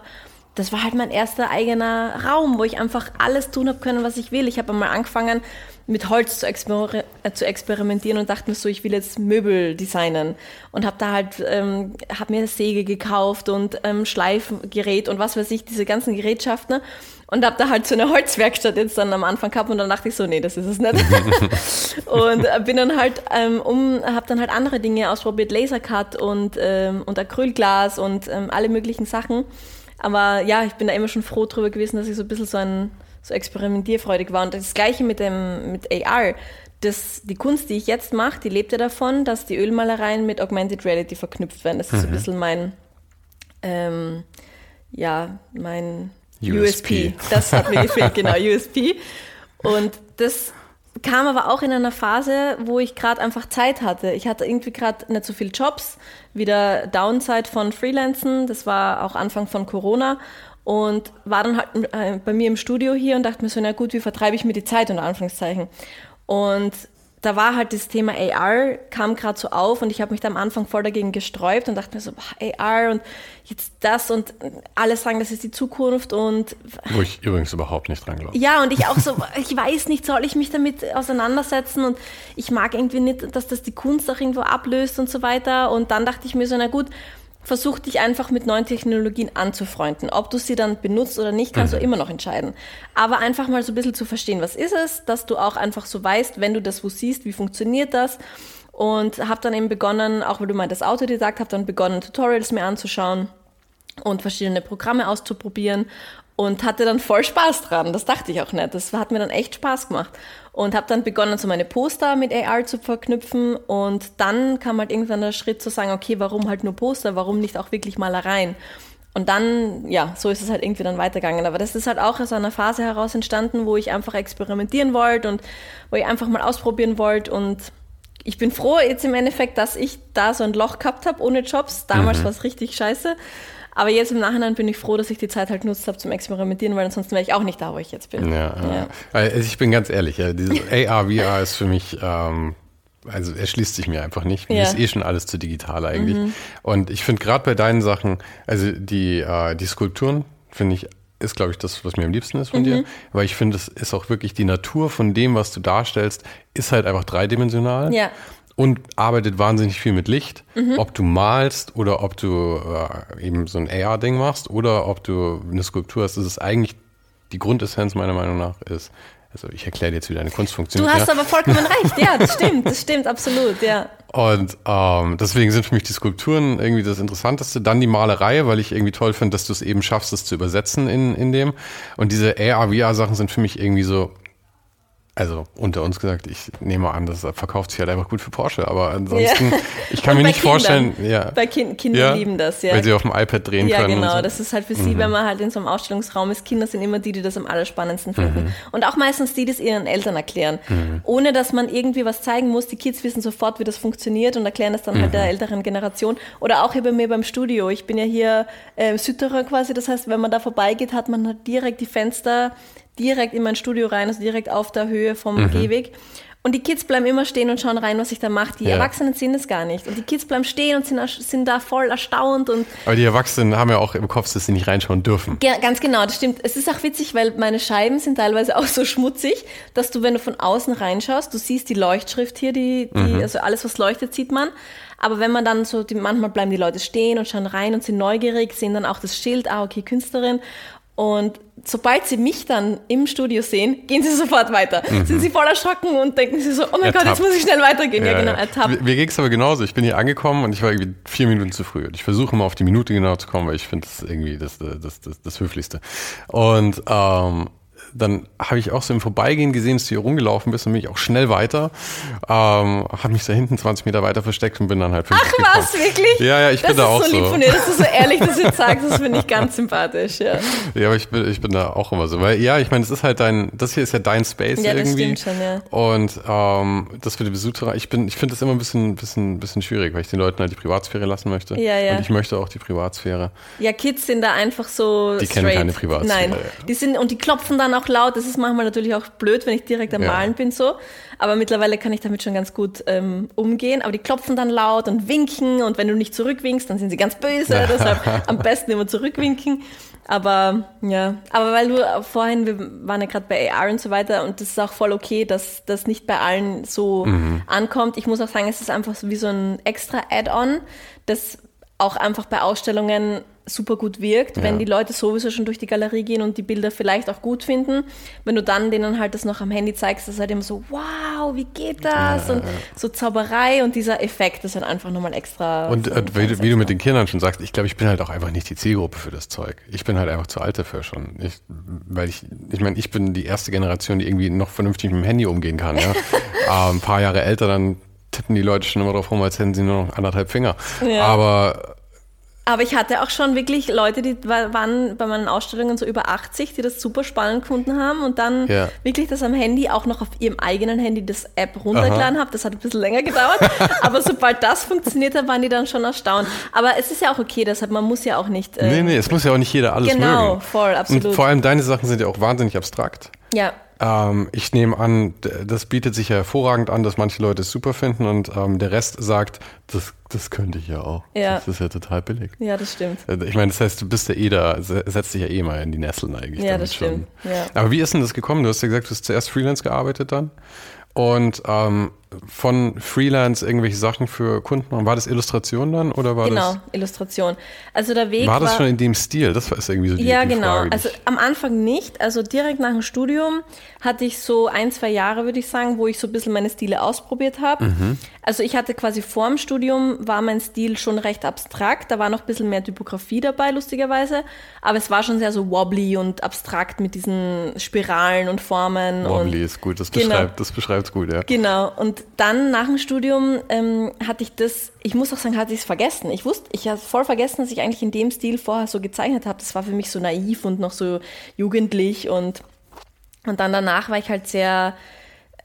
das war halt mein erster eigener Raum, wo ich einfach alles tun habe können, was ich will. Ich habe einmal angefangen, mit Holz zu, exper äh, zu, experimentieren und dachte mir so, ich will jetzt Möbel designen und habe da halt, ähm, habe mir Säge gekauft und ähm, Schleifgerät und was weiß ich, diese ganzen Gerätschaften und habe da halt so eine Holzwerkstatt jetzt dann am Anfang gehabt und dann dachte ich so, nee, das ist es nicht. und äh, bin dann halt ähm, um, habe dann halt andere Dinge ausprobiert, Lasercut und, ähm, und Acrylglas und ähm, alle möglichen Sachen. Aber ja, ich bin da immer schon froh drüber gewesen, dass ich so ein bisschen so ein so experimentierfreudig war. Und das gleiche mit dem mit AR. Das, die Kunst, die ich jetzt mache, die lebt ja davon, dass die Ölmalereien mit Augmented Reality verknüpft werden. Das ist mhm. ein bisschen mein, ähm, ja, mein USP. USP. Das hat mir gefehlt, genau, USP. Und das kam aber auch in einer Phase, wo ich gerade einfach Zeit hatte. Ich hatte irgendwie gerade nicht so viele Jobs, wieder Downside von Freelancen. Das war auch Anfang von Corona und war dann halt äh, bei mir im Studio hier und dachte mir so, na gut, wie vertreibe ich mir die Zeit, unter Anführungszeichen. Und da war halt das Thema AR, kam gerade so auf und ich habe mich da am Anfang voll dagegen gesträubt und dachte mir so, boah, AR und jetzt das und alle sagen, das ist die Zukunft und... Wo ich übrigens überhaupt nicht dran glaube. Ja, und ich auch so, ich weiß nicht, soll ich mich damit auseinandersetzen und ich mag irgendwie nicht, dass das die Kunst auch irgendwo ablöst und so weiter und dann dachte ich mir so, na gut, versuch dich einfach mit neuen Technologien anzufreunden. Ob du sie dann benutzt oder nicht, kannst mhm. du immer noch entscheiden. Aber einfach mal so ein bisschen zu verstehen, was ist es, dass du auch einfach so weißt, wenn du das wo siehst, wie funktioniert das. Und habe dann eben begonnen, auch weil du mal das Autodidakt, habe dann begonnen, Tutorials mir anzuschauen und verschiedene Programme auszuprobieren und hatte dann voll Spaß dran. Das dachte ich auch nicht. Das hat mir dann echt Spaß gemacht. Und habe dann begonnen, so meine Poster mit AR zu verknüpfen. Und dann kam halt irgendwann der Schritt zu sagen, okay, warum halt nur Poster, warum nicht auch wirklich Malereien? Und dann, ja, so ist es halt irgendwie dann weitergegangen. Aber das ist halt auch aus einer Phase heraus entstanden, wo ich einfach experimentieren wollte und wo ich einfach mal ausprobieren wollte. Und ich bin froh jetzt im Endeffekt, dass ich da so ein Loch gehabt habe ohne Jobs. Damals mhm. war es richtig scheiße. Aber jetzt im Nachhinein bin ich froh, dass ich die Zeit halt genutzt habe zum Experimentieren, weil ansonsten wäre ich auch nicht da, wo ich jetzt bin. Ja, ja. Also ich bin ganz ehrlich, ja, dieses AR, VR ist für mich, ähm, also erschließt sich mir einfach nicht. Mir ja. ist eh schon alles zu digital eigentlich. Mhm. Und ich finde gerade bei deinen Sachen, also die, äh, die Skulpturen finde ich ist, glaube ich, das, was mir am liebsten ist von mhm. dir. Weil ich finde, es ist auch wirklich die Natur von dem, was du darstellst, ist halt einfach dreidimensional. Ja und arbeitet wahnsinnig viel mit Licht. Mhm. Ob du malst oder ob du äh, eben so ein AR-Ding machst oder ob du eine Skulptur hast, ist es eigentlich die Grundessenz meiner Meinung nach ist. Also ich erkläre dir jetzt, wie deine Kunst funktioniert. Du hast ja. aber vollkommen recht, ja, das stimmt, das stimmt, absolut, ja. Und ähm, deswegen sind für mich die Skulpturen irgendwie das Interessanteste. Dann die Malerei, weil ich irgendwie toll finde, dass du es eben schaffst, es zu übersetzen in, in dem. Und diese AR-VR-Sachen sind für mich irgendwie so, also unter uns gesagt, ich nehme an, das verkauft sich halt einfach gut für Porsche, aber ansonsten, ja. ich kann mir nicht Kindern. vorstellen, ja. Bei kind, Kinder ja, lieben das, ja. Weil sie auf dem iPad drehen ja, können. Ja, genau, so. das ist halt für sie, mhm. wenn man halt in so einem Ausstellungsraum ist, Kinder sind immer die, die das am allerspannendsten finden. Mhm. Und auch meistens die, die es ihren Eltern erklären. Mhm. Ohne, dass man irgendwie was zeigen muss. Die Kids wissen sofort, wie das funktioniert und erklären das dann halt der mhm. älteren Generation. Oder auch hier bei mir beim Studio. Ich bin ja hier äh, Sütterer quasi, das heißt, wenn man da vorbeigeht, hat man halt direkt die Fenster direkt in mein Studio rein, also direkt auf der Höhe vom mhm. Gehweg. Und die Kids bleiben immer stehen und schauen rein, was ich da mache. Die ja. Erwachsenen sehen es gar nicht. Und die Kids bleiben stehen und sind, sind da voll erstaunt. Und Aber die Erwachsenen haben ja auch im Kopf, dass sie nicht reinschauen dürfen. Ja, ganz genau, das stimmt. Es ist auch witzig, weil meine Scheiben sind teilweise auch so schmutzig, dass du, wenn du von außen reinschaust, du siehst die Leuchtschrift hier, die, die mhm. also alles, was leuchtet, sieht man. Aber wenn man dann so, die, manchmal bleiben die Leute stehen und schauen rein und sind neugierig, sehen dann auch das Schild, ah, okay, Künstlerin. Und sobald sie mich dann im Studio sehen, gehen sie sofort weiter. Mhm. Sind sie voll erschrocken und denken sie so, oh mein ertappt. Gott, jetzt muss ich schnell weitergehen. Ja, ja genau, ertappt. Mir ging es aber genauso. Ich bin hier angekommen und ich war irgendwie vier Minuten zu früh. Und ich versuche immer auf die Minute genau zu kommen, weil ich finde das irgendwie das, das, das, das Höflichste. Und ähm, dann habe ich auch so im Vorbeigehen gesehen, dass du hier rumgelaufen bist und bin ich auch schnell weiter. Ähm, habe mich da hinten 20 Meter weiter versteckt und bin dann halt Ach was, wirklich? Ja, ja, ich das bin da auch so. Das ist so lieb von dir, dass du so ehrlich das jetzt sagst, das finde ich ganz sympathisch, ja. Ja, aber ich bin, ich bin da auch immer so. Weil, ja, ich meine, das ist halt dein, das hier ist ja dein Space ja, irgendwie. Das stimmt schon, ja. Und ähm, das für die Besucher, ich bin, ich finde das immer ein bisschen, bisschen, bisschen schwierig, weil ich den Leuten halt die Privatsphäre lassen möchte. Ja, ja. Und ich möchte auch die Privatsphäre. Ja, Kids sind da einfach so. Die straight. kennen keine Privatsphäre. Nein. Die sind, und die klopfen dann auch laut. Das ist manchmal natürlich auch blöd, wenn ich direkt am ja. Malen bin so. Aber mittlerweile kann ich damit schon ganz gut ähm, umgehen. Aber die klopfen dann laut und winken und wenn du nicht zurückwinkst, dann sind sie ganz böse. Deshalb am besten immer zurückwinken. Aber ja, aber weil du vorhin, wir waren ja gerade bei AR und so weiter und das ist auch voll okay, dass das nicht bei allen so mhm. ankommt. Ich muss auch sagen, es ist einfach so wie so ein extra Add-on, das auch einfach bei Ausstellungen super gut wirkt, ja. wenn die Leute sowieso schon durch die Galerie gehen und die Bilder vielleicht auch gut finden. Wenn du dann denen halt das noch am Handy zeigst, das ist halt immer so, wow, wie geht das? Ja, und so Zauberei und dieser Effekt ist halt einfach nochmal extra. Und äh, wie, wie, du mit den Kindern schon sagst, ich glaube, ich bin halt auch einfach nicht die Zielgruppe für das Zeug. Ich bin halt einfach zu alt dafür schon. Ich, weil ich, ich meine, ich bin die erste Generation, die irgendwie noch vernünftig mit dem Handy umgehen kann. Ja? äh, ein paar Jahre älter, dann tippen die Leute schon immer drauf rum, als hätten sie nur noch anderthalb Finger. Ja. Aber aber ich hatte auch schon wirklich Leute, die waren bei meinen Ausstellungen so über 80, die das super spannend gefunden haben und dann ja. wirklich das am Handy, auch noch auf ihrem eigenen Handy das App runtergeladen haben. Das hat ein bisschen länger gedauert. aber sobald das funktioniert hat, waren die dann schon erstaunt. Aber es ist ja auch okay, deshalb man muss ja auch nicht. Äh, nee, nee, es muss ja auch nicht jeder alles genau, mögen. Genau, voll, absolut. Und vor allem deine Sachen sind ja auch wahnsinnig abstrakt. Ja. Ähm, ich nehme an, das bietet sich ja hervorragend an, dass manche Leute es super finden und ähm, der Rest sagt, das, das könnte ich ja auch. Ja. Das ist ja total billig. Ja, das stimmt. Äh, ich meine, das heißt, du bist ja eh da, setzt dich ja eh mal in die Nesseln eigentlich. Ja, das stimmt. Ja. Aber wie ist denn das gekommen? Du hast ja gesagt, du hast zuerst Freelance gearbeitet dann. Und ähm, von Freelance irgendwelche Sachen für Kunden machen. War das Illustration dann oder war genau, das? Illustration. Also der Weg war das schon in dem Stil? Das ist irgendwie so die Ja, die genau. Frage, die also am Anfang nicht. Also direkt nach dem Studium hatte ich so ein, zwei Jahre, würde ich sagen, wo ich so ein bisschen meine Stile ausprobiert habe. Mhm. Also ich hatte quasi vor dem Studium, war mein Stil schon recht abstrakt. Da war noch ein bisschen mehr Typografie dabei, lustigerweise. Aber es war schon sehr so wobbly und abstrakt mit diesen Spiralen und Formen. Wobbly und ist gut, das Genau. beschreibt das beschreibt's gut, ja. Genau. Und dann nach dem Studium ähm, hatte ich das, ich muss auch sagen, hatte ich es vergessen. Ich wusste, ich hatte voll vergessen, dass ich eigentlich in dem Stil vorher so gezeichnet habe. Das war für mich so naiv und noch so jugendlich und, und dann danach war ich halt sehr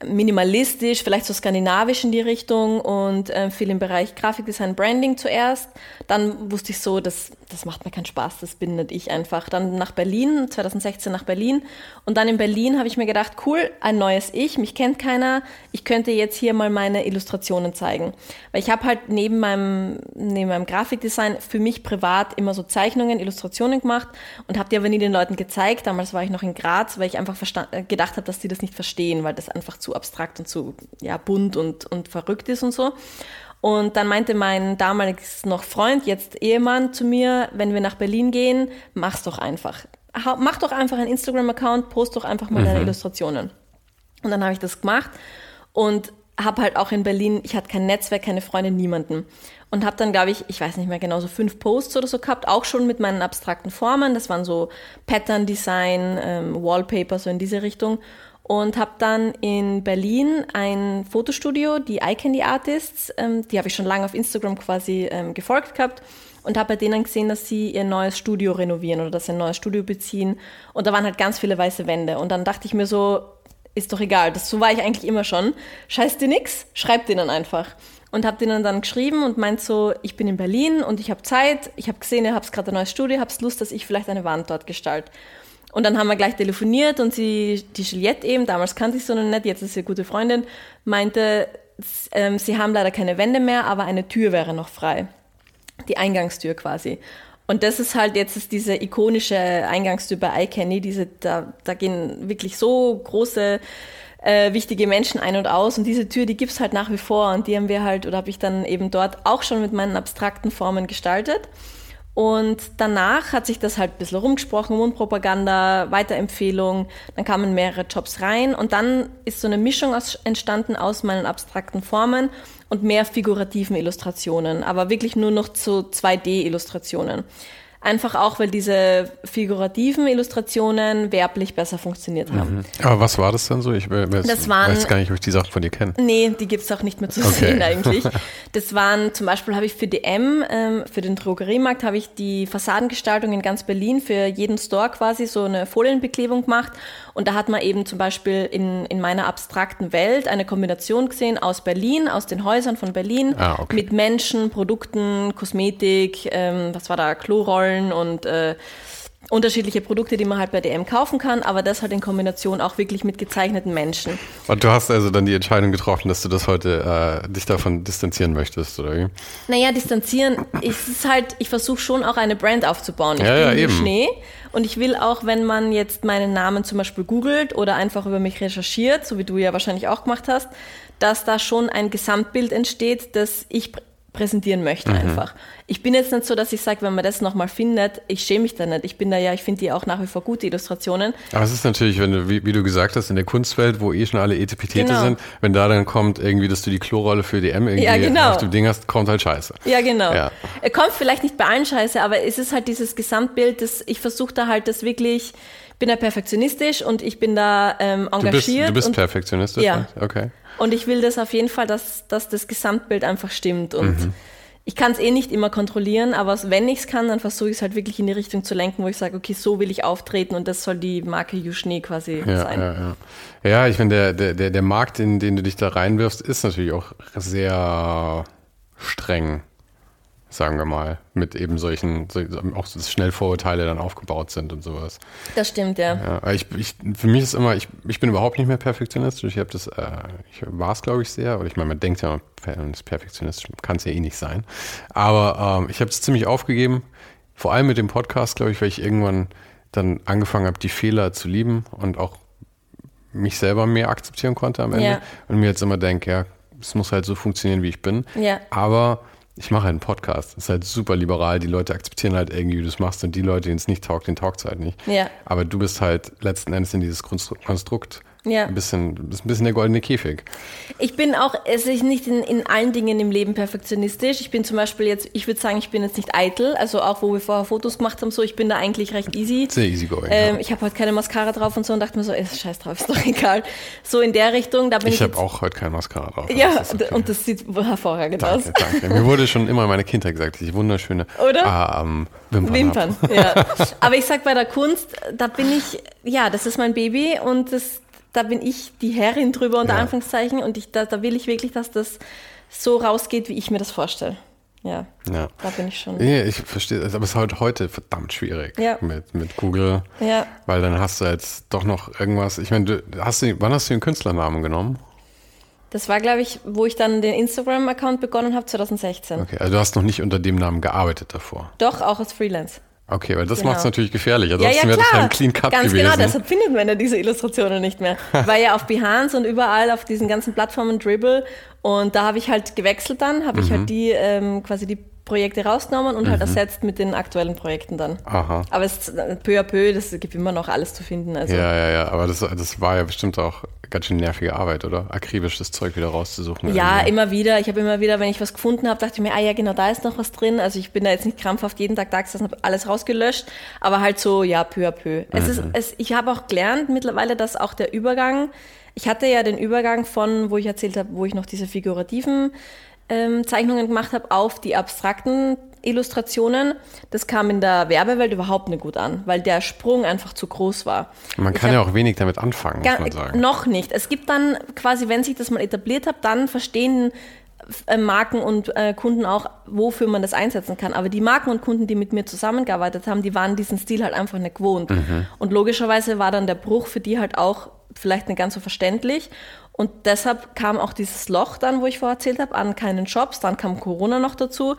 minimalistisch, vielleicht so skandinavisch in die Richtung und äh, viel im Bereich Grafikdesign, Branding zuerst. Dann wusste ich so, das, das macht mir keinen Spaß, das bin nicht ich einfach. Dann nach Berlin, 2016 nach Berlin. Und dann in Berlin habe ich mir gedacht, cool, ein neues Ich, mich kennt keiner. Ich könnte jetzt hier mal meine Illustrationen zeigen. Weil ich habe halt neben meinem, neben meinem Grafikdesign für mich privat immer so Zeichnungen, Illustrationen gemacht und habe die aber nie den Leuten gezeigt. Damals war ich noch in Graz, weil ich einfach gedacht habe, dass die das nicht verstehen, weil das einfach zu abstrakt und zu ja, bunt und, und verrückt ist und so. Und dann meinte mein damaliges noch Freund, jetzt Ehemann, zu mir, wenn wir nach Berlin gehen, mach's doch einfach. Mach doch einfach einen Instagram-Account, post doch einfach mal deine Illustrationen. Und dann habe ich das gemacht und habe halt auch in Berlin, ich hatte kein Netzwerk, keine Freunde, niemanden. Und habe dann, glaube ich, ich weiß nicht mehr genau, so fünf Posts oder so gehabt, auch schon mit meinen abstrakten Formen. Das waren so Pattern-Design, ähm, Wallpaper, so in diese Richtung. Und habe dann in Berlin ein Fotostudio, die Eye Candy Artists, ähm, die habe ich schon lange auf Instagram quasi ähm, gefolgt gehabt und habe bei denen gesehen, dass sie ihr neues Studio renovieren oder dass sie ein neues Studio beziehen. Und da waren halt ganz viele weiße Wände. Und dann dachte ich mir so, ist doch egal, das, so war ich eigentlich immer schon. Scheiß dir nix, schreib denen einfach. Und habe denen dann geschrieben und meint so, ich bin in Berlin und ich habe Zeit, ich habe gesehen, ihr habt gerade ein neues Studio, habt Lust, dass ich vielleicht eine Wand dort gestalte. Und dann haben wir gleich telefoniert und sie, die Juliette eben, damals kannte ich sie noch nicht, jetzt ist sie gute Freundin, meinte, ähm, sie haben leider keine Wände mehr, aber eine Tür wäre noch frei. Die Eingangstür quasi. Und das ist halt jetzt ist diese ikonische Eingangstür bei iCandy, diese, da, da gehen wirklich so große, äh, wichtige Menschen ein und aus. Und diese Tür, die gibt's halt nach wie vor. Und die haben wir halt, oder habe ich dann eben dort auch schon mit meinen abstrakten Formen gestaltet. Und danach hat sich das halt ein bisschen rumgesprochen, Mundpropaganda, Weiterempfehlung, dann kamen mehrere Jobs rein und dann ist so eine Mischung aus, entstanden aus meinen abstrakten Formen und mehr figurativen Illustrationen, aber wirklich nur noch zu 2D-Illustrationen. Einfach auch, weil diese figurativen Illustrationen werblich besser funktioniert haben. Aber was war das denn so? Ich we- weiß, Das waren- weiß gar nicht, ob ich die Sachen von dir kenne. Nee, die gibt's auch nicht mehr zu Okay. sehen eigentlich. Das waren zum Beispiel habe ich für DM, ähm, für den Drogeriemarkt, habe ich die Fassadengestaltung in ganz Berlin für jeden Store quasi so eine Folienbeklebung gemacht. Und da hat man eben zum Beispiel in, in meiner abstrakten Welt eine Kombination gesehen aus Berlin, aus den Häusern von Berlin, Ah, okay. mit Menschen, Produkten, Kosmetik, ähm, was war da, Klorollen und äh, unterschiedliche Produkte, die man halt bei DM kaufen kann, aber das halt in Kombination auch wirklich mit gezeichneten Menschen. Und du hast also dann die Entscheidung getroffen, dass du das heute äh, dich davon distanzieren möchtest, oder wie? Naja, distanzieren, es ist halt, ich versuche schon auch eine Brand aufzubauen. Ich Ja, bin ja, eben. Schnee und ich will auch, wenn man jetzt meinen Namen zum Beispiel googelt oder einfach über mich recherchiert, so wie du ja wahrscheinlich auch gemacht hast, dass da schon ein Gesamtbild entsteht, das ich präsentieren möchte Mhm. einfach. Ich bin jetzt nicht so, dass ich sage, wenn man das nochmal findet, ich schäme mich da nicht. Ich bin da ja, ich finde die auch nach wie vor gute Illustrationen. Aber es ist natürlich, wenn du, wie, wie du gesagt hast, in der Kunstwelt, wo eh schon alle Etepetete Genau. sind, wenn da dann kommt irgendwie, dass du die Klorolle für DM irgendwie Ja, genau. auf dem Ding hast, kommt halt scheiße. Ja, genau. Ja. Er kommt vielleicht nicht bei allen Scheiße, aber es ist halt dieses Gesamtbild, das ich versuche da halt das wirklich, ich bin da perfektionistisch und ich bin da ähm, Du bist, engagiert. du bist und, perfektionistisch? Ja. Okay. und ich will das auf jeden Fall, dass, dass das Gesamtbild einfach stimmt. Und Mhm. ich kann es eh nicht immer kontrollieren, aber wenn ich es kann, dann versuche ich es halt wirklich in die Richtung zu lenken, wo ich sage, okay, so will ich auftreten und das soll die Marke Juschnee quasi Ja, sein. ja, ja. Ja, ich meine, der, der, der, der Markt, in den du dich da reinwirfst, ist natürlich auch sehr streng, sagen wir mal, mit eben solchen, so- auch schnell Vorurteile dann aufgebaut sind und sowas. Das stimmt, ja. Ja, ich, ich, für mich ist immer, ich, ich bin überhaupt nicht mehr perfektionistisch. Ich habe das, äh, ich war es, glaube ich, sehr. Oder ich meine, man denkt ja, man ist perfektionistisch, kann es ja eh nicht sein. Aber ähm, ich habe es ziemlich aufgegeben. Vor allem mit dem Podcast, glaube ich, weil ich irgendwann dann angefangen habe, die Fehler zu lieben und auch mich selber mehr akzeptieren konnte am Ende. Ja. Und mir jetzt immer denke, ja, es muss halt so funktionieren, wie ich bin. Ja. Aber ich mache einen Podcast. Das ist halt super liberal. Die Leute akzeptieren halt irgendwie, wie du es machst. Und die Leute, denen es nicht taugt, den taugt es halt nicht. Ja. Aber du bist halt letzten Endes in dieses Konstru- Konstrukt Ja. ein bisschen, bist ein bisschen der goldene Käfig. Ich bin auch, es ist nicht in, in allen Dingen im Leben perfektionistisch. Ich bin zum Beispiel jetzt, ich würde sagen, ich bin jetzt nicht eitel. Also auch, wo wir vorher Fotos gemacht haben, so, ich bin da eigentlich recht easy. Sehr easy going. Ähm, ja. ich habe heute keine Mascara drauf und so und dachte mir so, ey, scheiß drauf, ist doch egal. So in der Richtung, da bin ich, Ich habe auch heute kein Mascara drauf. Ja, Das ist okay. und das sieht hervorragend aus. Danke, danke. Mir wurde schon immer in meiner Kindheit gesagt, ich wunderschöne Oder? Ah, ähm, Wimpern, Wimpern, ja. Aber ich sag bei der Kunst, da bin ich, ja, das ist mein Baby und das, da bin ich die Herrin drüber unter Ja. Anführungszeichen und ich, da, da will ich wirklich, dass das so rausgeht, wie ich mir das vorstelle. Ja, Ja. da bin ich schon. Nee, ich verstehe, aber es ist halt heute verdammt schwierig Ja. mit, mit Google, Ja. weil dann hast du jetzt doch noch irgendwas. Ich meine, du hast du, wann hast du den Künstlernamen genommen? Das war, glaube ich, wo ich dann den Instagram-Account begonnen habe, 2016. Okay, also du hast noch nicht unter dem Namen gearbeitet davor. Doch, auch als Freelance. Okay, weil das Genau. macht es natürlich gefährlich. Ja, Ansonsten ja, wäre das ja klar. ein Clean Cut Ganz gewesen. genau, deshalb findet man ja diese Illustrationen nicht mehr. War ja auf Behance und überall auf diesen ganzen Plattformen Dribble. Und da habe ich halt gewechselt dann, habe Mhm. ich halt die ähm, quasi die Projekte rausgenommen und halt ersetzt mit den aktuellen Projekten dann. Aha. Aber es ist peu à peu, das gibt immer noch alles zu finden. Also Ja, ja, ja, aber das, das war ja bestimmt auch ganz schön nervige Arbeit, oder? Akribisch das Zeug wieder rauszusuchen. Ja, irgendwie. immer wieder. Ich habe immer wieder, wenn ich was gefunden habe, dachte ich mir, ah ja, genau, da ist noch was drin. Also ich bin da jetzt nicht krampfhaft jeden Tag da gesessen, habe alles rausgelöscht, aber halt so, ja, peu à peu. Es ist, es, ich habe auch gelernt mittlerweile, dass auch der Übergang, ich hatte ja den Übergang von, wo ich erzählt habe, wo ich noch diese figurativen ähm, Zeichnungen gemacht habe, auf die abstrakten Illustrationen. Das kam in der Werbewelt überhaupt nicht gut an, weil der Sprung einfach zu groß war. Man Ich kann ja auch wenig damit anfangen, muss man sagen. Noch nicht. Es gibt dann quasi, wenn sich das mal etabliert hat, dann verstehen äh, Marken und äh, Kunden auch, wofür man das einsetzen kann. Aber die Marken und Kunden, die mit mir zusammengearbeitet haben, die waren diesen Stil halt einfach nicht gewohnt. Und logischerweise war dann der Bruch für die halt auch vielleicht nicht ganz so verständlich. Und deshalb kam auch dieses Loch dann, wo ich vorher erzählt habe, an keinen Shops. Dann kam Corona noch dazu.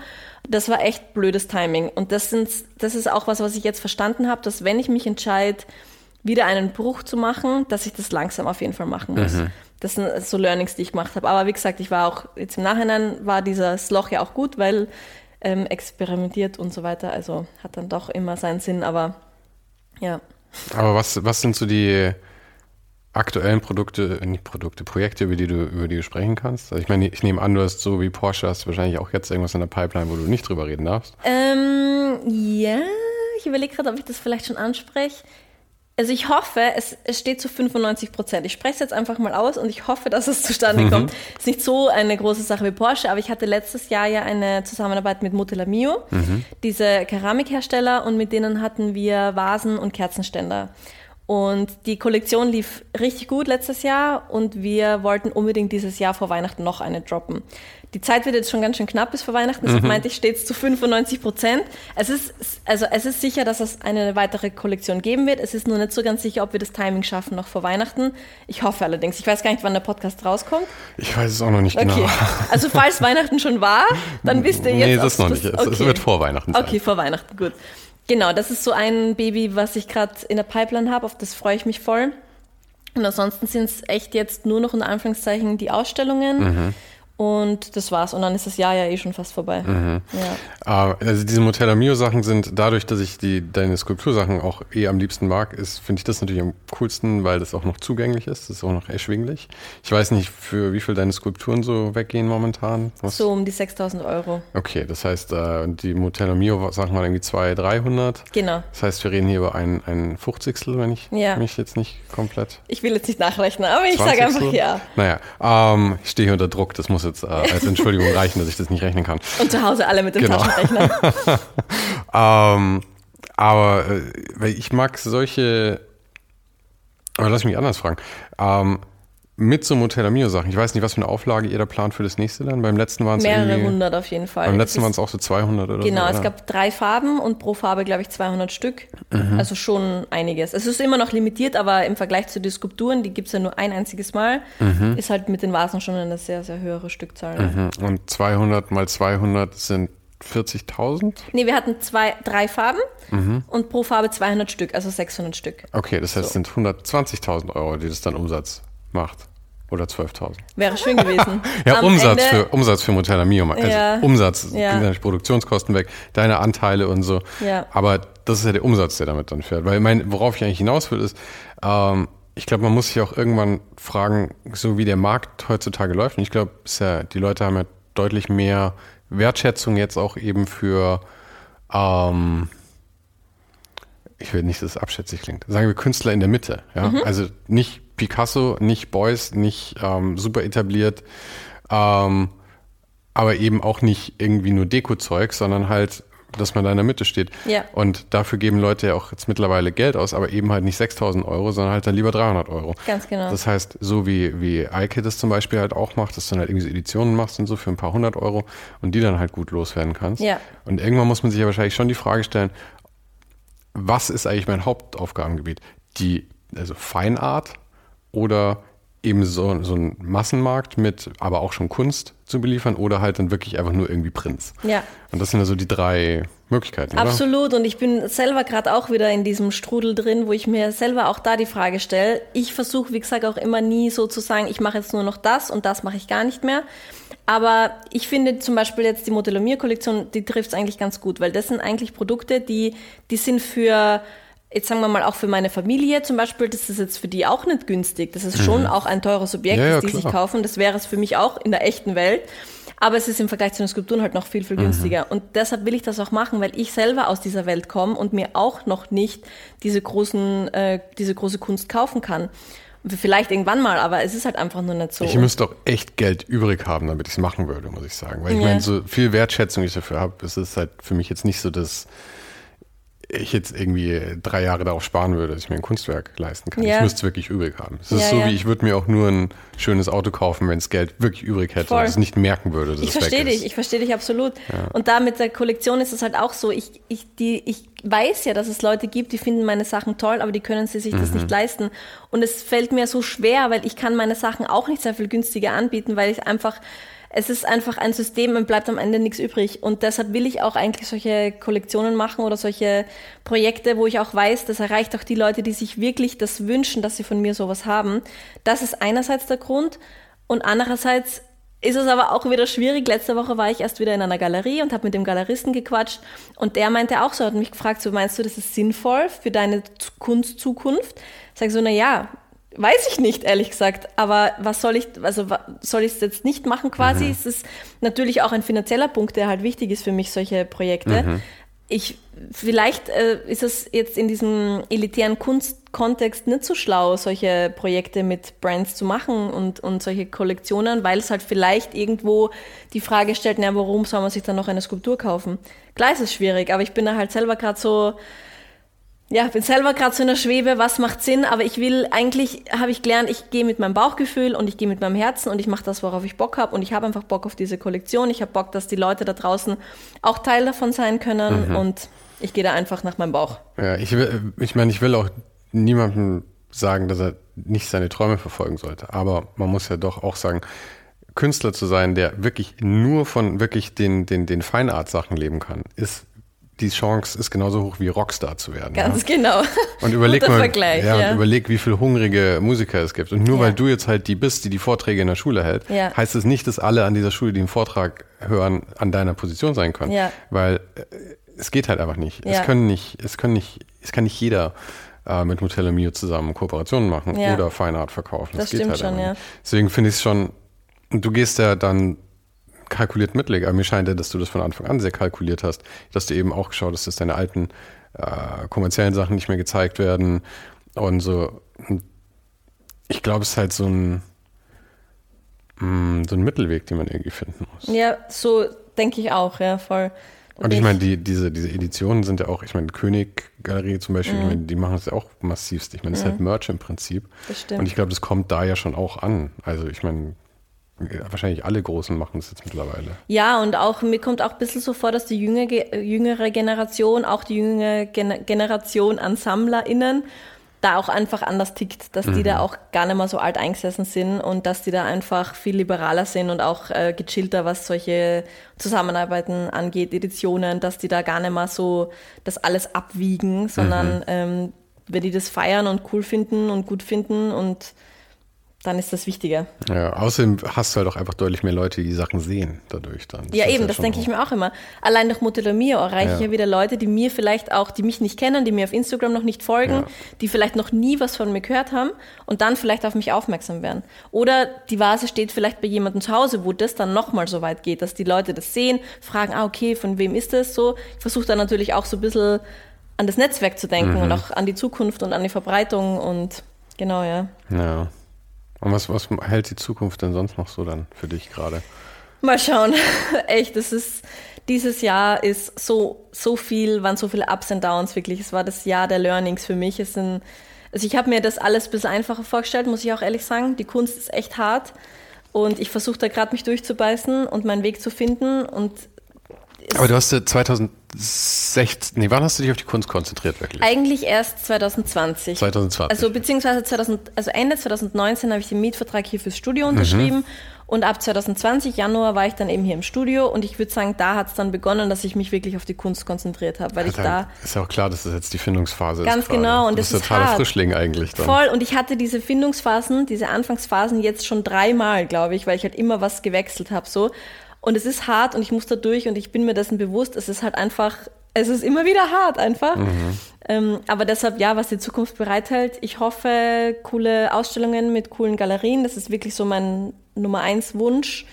Das war echt blödes Timing. Und das, sind, das ist auch was, was ich jetzt verstanden habe, dass wenn ich mich entscheide, wieder einen Bruch zu machen, dass ich das langsam auf jeden Fall machen muss. Das sind so Learnings, die ich gemacht habe. Aber wie gesagt, ich war auch, jetzt im Nachhinein war dieses Loch ja auch gut, weil ähm, experimentiert und so weiter. Also hat dann doch immer seinen Sinn, aber ja. Aber was, was sind so die aktuellen Produkte, äh, nicht Produkte, Projekte, über die du, über die du sprechen kannst? Also ich meine, ich nehme an, du hast so wie Porsche, hast du wahrscheinlich auch jetzt irgendwas in der Pipeline, wo du nicht drüber reden darfst. Ähm, ja, ich überlege gerade, ob ich das vielleicht schon anspreche. Also ich hoffe, es, es steht zu 95 Prozent. Ich spreche es jetzt einfach mal aus und ich hoffe, dass es zustande kommt. Ist nicht so eine große Sache wie Porsche, aber ich hatte letztes Jahr ja eine Zusammenarbeit mit Motelamio, diese Keramikhersteller, und mit denen hatten wir Vasen und Kerzenständer. Und die Kollektion lief richtig gut letztes Jahr und wir wollten unbedingt dieses Jahr vor Weihnachten noch eine droppen. Die Zeit wird jetzt schon ganz schön knapp bis vor Weihnachten, deshalb meinte ich, steht es zu 95 Prozent. Es ist, also es ist sicher, dass es eine weitere Kollektion geben wird. Es ist nur nicht so ganz sicher, ob wir das Timing schaffen noch vor Weihnachten. Ich hoffe allerdings. Ich weiß gar nicht, wann der Podcast rauskommt. Ich weiß es auch noch nicht Okay. genau. Also falls Weihnachten schon war, dann wisst ihr jetzt. nee, das noch nicht. Es, es wird vor Weihnachten sein. Okay, vor Weihnachten, gut. Genau, das ist so ein Baby, was ich gerade in der Pipeline habe, auf das freue ich mich voll. Und ansonsten sind es echt jetzt nur noch in Anführungszeichen die Ausstellungen. Mhm. Und das war's. Und dann ist das Jahr ja eh schon fast vorbei. Mhm. Ja. Ah, Also diese Montella Mio Sachen sind dadurch, dass ich die deine Skulptursachen auch eh am liebsten mag, ist finde ich das natürlich am coolsten, weil das auch noch zugänglich ist, das ist auch noch erschwinglich. Ich weiß nicht, für wie viel deine Skulpturen so weggehen momentan. Was? So um die 6000 Euro. Okay, das heißt, äh, die Montella Mio Sachen waren irgendwie 200, 300. Genau. Das heißt, wir reden hier über ein, ein 50 wenn ich Ja. mich jetzt nicht komplett. Ich will jetzt nicht nachrechnen, aber ich sage einfach 20. ja. Naja, ähm, ich stehe hier unter Druck, das muss jetzt äh, als Entschuldigung reichen, dass ich das nicht rechnen kann. Und zu Hause alle mit dem Genau. Taschenrechner. Ähm, aber äh, ich mag solche. Aber lass mich anders fragen. Ähm, mit so Motel Mio Sachen. Ich weiß nicht, was für eine Auflage ihr da plant für das nächste dann. Beim letzten waren es Mehrere hundert auf jeden Fall. Beim Es letzten waren es auch so 200 oder Genau, so. es gab drei Farben und pro Farbe, glaube ich, 200 Stück. Mhm. Also schon einiges. Es ist immer noch limitiert, aber im Vergleich zu den Skulpturen, die gibt es ja nur ein einziges Mal, Mhm. ist halt mit den Vasen schon eine sehr, sehr höhere Stückzahl. Mhm. Und 200 mal 200 sind 40.000? Nee, wir hatten zwei, drei Farben Mhm. und pro Farbe 200 Stück, also 600 Stück. Okay, das heißt, es So. sind 120.000 Euro, die das dann Umsatz macht. Oder 12.000. Wäre schön gewesen. ja, Am Umsatz Ende- für, Umsatz für Montella Mio. Also Ja. Umsatz, Ja. Produktionskosten weg, deine Anteile und so. Ja. Aber das ist ja der Umsatz, der damit dann fährt. Weil mein, worauf ich eigentlich hinaus will, ist, ähm, ich glaube, man muss sich auch irgendwann fragen, so wie der Markt heutzutage läuft. Und ich glaube, ja, die Leute haben ja deutlich mehr Wertschätzung jetzt auch eben für, ähm, ich will nicht, dass es abschätzig klingt, sagen wir Künstler in der Mitte. Ja? Mhm. Also nicht Picasso, nicht Beuys, nicht ähm, super etabliert, ähm, aber eben auch nicht irgendwie nur Deko-Zeug, sondern halt, dass man da in der Mitte steht. Ja. Und dafür geben Leute ja auch jetzt mittlerweile Geld aus, aber eben halt nicht 6000 Euro, sondern halt dann lieber 300 Euro. Ganz genau. Das heißt, so wie, wie Eike das zum Beispiel halt auch macht, dass du dann halt irgendwie so Editionen machst und so für ein paar hundert Euro und die dann halt gut loswerden kannst. Ja. Und irgendwann muss man sich ja wahrscheinlich schon die Frage stellen, was ist eigentlich mein Hauptaufgabengebiet? Die, also Feinart oder eben so, so ein Massenmarkt mit aber auch schon Kunst zu beliefern oder halt dann wirklich einfach nur irgendwie Prints. Ja. Und das sind ja so die drei Möglichkeiten, oder? Absolut. Und ich bin selber gerade auch wieder in diesem Strudel drin, wo ich mir selber auch da die Frage stelle. Ich versuche, wie gesagt, auch immer nie so zu sagen, ich mache jetzt nur noch das und das mache ich gar nicht mehr. Aber ich finde zum Beispiel jetzt die Modellomier-Kollektion, die trifft es eigentlich ganz gut, weil das sind eigentlich Produkte, die, die sind für Jetzt sagen wir mal auch für meine Familie zum Beispiel, das ist jetzt für die auch nicht günstig. Das ist schon auch ein teures Objekt, Mhm. Ja, ja, das die sich klar. kaufen. Das wäre es für mich auch in der echten Welt. Aber es ist im Vergleich zu den Skulpturen halt noch viel, Mhm. viel günstiger. Und deshalb will ich das auch machen, weil ich selber aus dieser Welt komme und mir auch noch nicht diese großen, äh, diese große Kunst kaufen kann. Vielleicht irgendwann mal, aber es ist halt einfach nur nicht so. Ich müsste auch echt Geld übrig haben, damit ich es machen würde, muss ich sagen. Weil ich Ja. meine, so viel Wertschätzung ich dafür habe, es ist halt für mich jetzt nicht so, dass ich jetzt irgendwie drei Jahre darauf sparen würde, dass ich mir ein Kunstwerk leisten kann. Ja. Ich müsste es wirklich übrig haben. Es ist Ja, so, ja. wie ich würde mir auch nur ein schönes Auto kaufen, wenn es Geld wirklich übrig hätte Voll. und es nicht merken würde, dass Ich es weg verstehe dich, ich verstehe dich absolut. Und da mit der Kollektion ist es halt auch so, ich, ich, die, ich weiß ja, dass es Leute gibt, die finden meine Sachen toll, aber die können sie sich Mhm. das nicht leisten. Und es fällt mir so schwer, weil ich kann meine Sachen auch nicht sehr viel günstiger anbieten, weil ich einfach, es ist einfach ein System und bleibt am Ende nichts übrig. Und deshalb will ich auch eigentlich solche Kollektionen machen oder solche Projekte, wo ich auch weiß, das erreicht auch die Leute, die sich wirklich das wünschen, dass sie von mir sowas haben. Das ist einerseits der Grund. Und andererseits ist es aber auch wieder schwierig. Letzte Woche war ich erst wieder in einer Galerie und habe mit dem Galeristen gequatscht und der meinte auch so, hat mich gefragt, so meinst du, das ist sinnvoll für deine Kunstzukunft? Sag so, na ja, weiß ich nicht, ehrlich gesagt. Aber was soll ich, also soll ich es jetzt nicht machen quasi? Es ist natürlich auch ein finanzieller Punkt, der halt wichtig ist für mich, solche Projekte. Ich, vielleicht äh, ist es jetzt in diesem elitären Kunstkontext nicht so schlau, solche Projekte mit Brands zu machen und, und solche Kollektionen, weil es halt vielleicht irgendwo die Frage stellt, na, warum soll man sich dann noch eine Skulptur kaufen? Klar ist es schwierig, aber ich bin da halt selber gerade so, ja, bin selber gerade so in der Schwebe, was macht Sinn, aber ich will eigentlich, habe ich gelernt, ich gehe mit meinem Bauchgefühl und ich gehe mit meinem Herzen und ich mache das, worauf ich Bock habe und ich habe einfach Bock auf diese Kollektion. Ich habe Bock, dass die Leute da draußen auch Teil davon sein können und ich gehe da einfach nach meinem Bauch. Ja, ich will, ich meine, ich will auch niemandem sagen, dass er nicht seine Träume verfolgen sollte. Aber man muss ja doch auch sagen, Künstler zu sein, der wirklich nur von wirklich den, den, den Feinart-Sachen leben kann, ist, die Chance ist genauso hoch wie Rockstar zu werden. Ganz ja? genau. Und überleg mal, Vergleich, ja, ja. Und überleg, wie viele hungrige Musiker es gibt. Und nur weil du jetzt halt die bist, die die Vorträge in der Schule hält, heißt es nicht, dass alle an dieser Schule, die einen Vortrag hören, an deiner Position sein können. Ja. Weil äh, es geht halt einfach nicht. Es können nicht, es können nicht, es kann nicht jeder äh, mit Motello Mio zusammen Kooperationen machen oder Feinart verkaufen. Das geht stimmt halt schon. Deswegen finde ich es schon, du gehst ja dann kalkuliert mitleg, aber mir scheint ja, dass du das von Anfang an sehr kalkuliert hast, dass du eben auch geschaut hast, dass deine alten äh, kommerziellen Sachen nicht mehr gezeigt werden und so. Ich glaube, es ist halt so ein, mh, so ein Mittelweg, den man irgendwie finden muss. Ja, so denke ich auch, ja, voll. Und ich meine, die, diese, diese Editionen sind ja auch, ich meine, König-Galerie zum Beispiel, Mhm. ich meine, die machen das ja auch massivst. Ich meine, das ist halt Merch im Prinzip. Das stimmt. Und ich glaube, das kommt da ja schon auch an. Also ich meine, wahrscheinlich alle Großen machen das jetzt mittlerweile. Ja, und auch mir kommt auch ein bisschen so vor, dass die jüngere, jüngere Generation, auch die jüngere Gen Generation an SammlerInnen, da auch einfach anders tickt, dass die da auch gar nicht mehr so alt eingesessen sind und dass die da einfach viel liberaler sind und auch äh, gechillter, was solche Zusammenarbeiten angeht, Editionen, dass die da gar nicht mehr so das alles abwiegen, sondern ähm, wenn die das feiern und cool finden und gut finden und dann ist das wichtiger. Ja, außerdem hast du halt auch einfach deutlich mehr Leute, die Sachen sehen dadurch dann. Das ja, eben, ja das denke ich mir auch immer. Allein durch Motelomio erreiche ja. ich ja wieder Leute, die mir vielleicht auch, die mich nicht kennen, die mir auf Instagram noch nicht folgen, ja. die vielleicht noch nie was von mir gehört haben und dann vielleicht auf mich aufmerksam werden. Oder die Vase steht vielleicht bei jemandem zu Hause, wo das dann nochmal so weit geht, dass die Leute das sehen, fragen, ah, okay, von wem ist das so? Ich versuche dann natürlich auch so ein bisschen an das Netzwerk zu denken mhm. und auch an die Zukunft und an die Verbreitung und genau, ja. Ja. Und was, was hält die Zukunft denn sonst noch so dann für dich gerade? Mal schauen. Echt, es ist, dieses Jahr ist so, so viel, waren so viele Ups und Downs wirklich. Es war das Jahr der Learnings für mich. Es sind, also ich habe mir das alles ein bisschen einfacher vorgestellt, muss ich auch ehrlich sagen. Die Kunst ist echt hart. Und ich versuche da gerade mich durchzubeißen und meinen Weg zu finden. Und aber du hast 2016, nee, wann hast du dich auf die Kunst konzentriert wirklich? Eigentlich erst 2020. 2020. Also beziehungsweise 2000, also Ende 2019 habe ich den Mietvertrag hier fürs Studio unterschrieben mhm. und ab 2020 Januar war ich dann eben hier im Studio und ich würde sagen, da hat es dann begonnen, dass ich mich wirklich auf die Kunst konzentriert habe, weil ja, ich da ist ja auch klar, dass das jetzt die Findungsphase ganz ist. Ganz genau und das ist totaler hart. Frischling eigentlich. Dann. Voll und ich hatte diese Findungsphasen, diese Anfangsphasen jetzt schon dreimal, glaube ich, weil ich halt immer was gewechselt habe so und es ist hart und ich muss da durch und ich bin mir dessen bewusst, es ist halt einfach, es ist immer wieder hart einfach. Mhm. Ähm, aber deshalb, ja, was die Zukunft bereithält, ich hoffe, coole Ausstellungen mit coolen Galerien, das ist wirklich so mein Nummer eins Wunsch.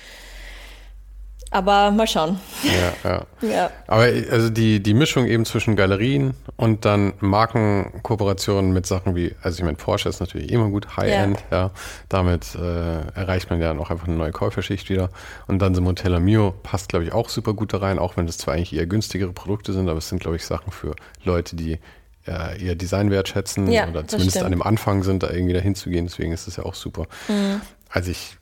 Aber mal schauen. Ja, ja. ja. Aber also die, die Mischung eben zwischen Galerien und dann Markenkooperationen mit Sachen wie, also ich meine, Porsche ist natürlich immer gut, High-End, ja. ja. Damit äh, erreicht man ja auch einfach eine neue Käuferschicht wieder. Und dann so Montella Mio passt, glaube ich, auch super gut da rein, auch wenn das zwar eigentlich eher günstigere Produkte sind, aber es sind, glaube ich, Sachen für Leute, die äh, ihr Design wertschätzen ja, oder zumindest an dem Anfang sind, da irgendwie dahin zu gehen. Deswegen ist das ja auch super. Mhm. Also ich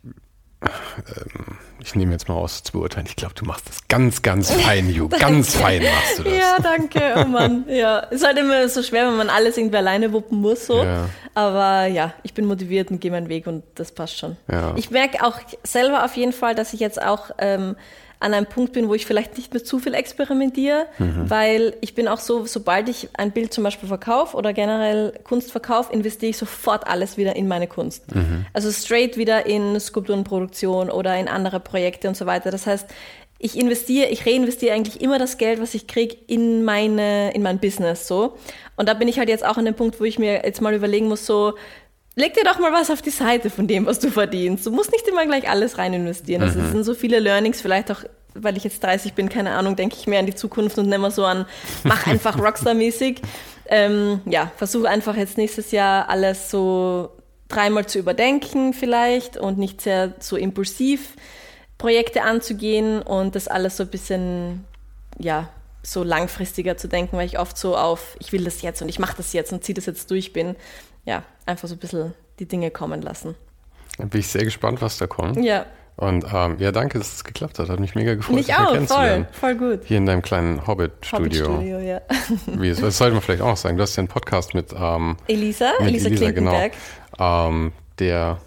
ähm, ich nehme jetzt mal aus zu beurteilen, ich glaube, du machst das ganz, ganz fein, Ju. ganz fein machst du das. Ja, danke, oh Mann. Ja, ist halt immer so schwer, wenn man alles irgendwie alleine wuppen muss. So. Ja. Aber ja, ich bin motiviert und gehe meinen Weg und das passt schon. Ja. Ich merke auch selber auf jeden Fall, dass ich jetzt auch ähm, an einem Punkt bin, wo ich vielleicht nicht mehr zu viel experimentiere, mhm. weil ich bin auch so, sobald ich ein Bild zum Beispiel verkaufe oder generell Kunst verkaufe, investiere ich sofort alles wieder in meine Kunst. Mhm. Also straight wieder in Skulpturenproduktion oder in andere Projekte und so weiter. Das heißt, ich investiere, ich reinvestiere eigentlich immer das Geld, was ich kriege, in meine, in mein Business, so. Und da bin ich halt jetzt auch an dem Punkt, wo ich mir jetzt mal überlegen muss, so, leg dir doch mal was auf die Seite von dem, was du verdienst. Du musst nicht immer gleich alles rein investieren. Also, es sind so viele Learnings, vielleicht auch, weil ich jetzt 30 bin, keine Ahnung, denke ich mehr an die Zukunft und nicht mehr so an, mach einfach Rockstar-mäßig. Ähm, ja, versuche einfach jetzt nächstes Jahr alles so dreimal zu überdenken vielleicht und nicht sehr so impulsiv Projekte anzugehen und das alles so ein bisschen, ja, so langfristiger zu denken, weil ich oft so auf, ich will das jetzt und ich mache das jetzt und ziehe das jetzt durch bin ja, einfach so ein bisschen die Dinge kommen lassen. Dann bin ich sehr gespannt, was da kommt. Ja. Und ähm, ja, danke, dass es geklappt hat. Hat mich mega gefreut, mich auch, voll, voll gut. Hier in deinem kleinen Hobbit-Studio. Hobbit-Studio, ja. Wie, das sollte man vielleicht auch noch sagen. Du hast ja einen Podcast mit ähm, Elisa, mit Elisa, Elisa Klinkenberg. Genau, ähm, der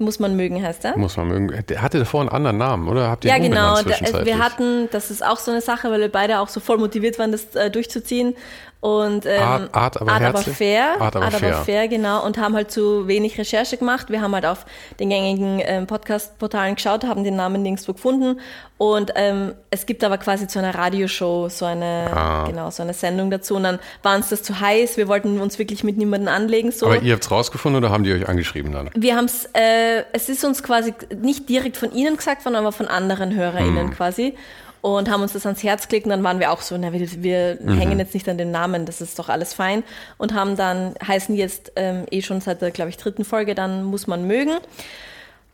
muss man mögen, heißt er? Muss man mögen. Der hatte davor einen anderen Namen, oder? Habt ihr ja, genau. Wir hatten, das ist auch so eine Sache, weil wir beide auch so voll motiviert waren, das äh, durchzuziehen. Und ähm, Art, Art, aber, Art aber fair. Art aber, Art aber fair. fair. genau. Und haben halt zu wenig Recherche gemacht. Wir haben halt auf den gängigen ähm, Podcast-Portalen geschaut, haben den Namen nirgendwo gefunden. Und ähm, es gibt aber quasi zu einer Radioshow so eine, ah. genau, so eine Sendung dazu. Und dann war uns das zu heiß. Wir wollten uns wirklich mit niemandem anlegen. So. Aber ihr habt es rausgefunden oder haben die euch angeschrieben dann? Wir haben es, äh, es ist uns quasi nicht direkt von ihnen gesagt worden, aber von anderen HörerInnen hm. quasi und haben uns das ans Herz gelegt und dann waren wir auch so, na, wir, wir mhm. hängen jetzt nicht an den Namen, das ist doch alles fein und haben dann, heißen jetzt ähm, eh schon seit der, glaube ich, dritten Folge, dann muss man mögen.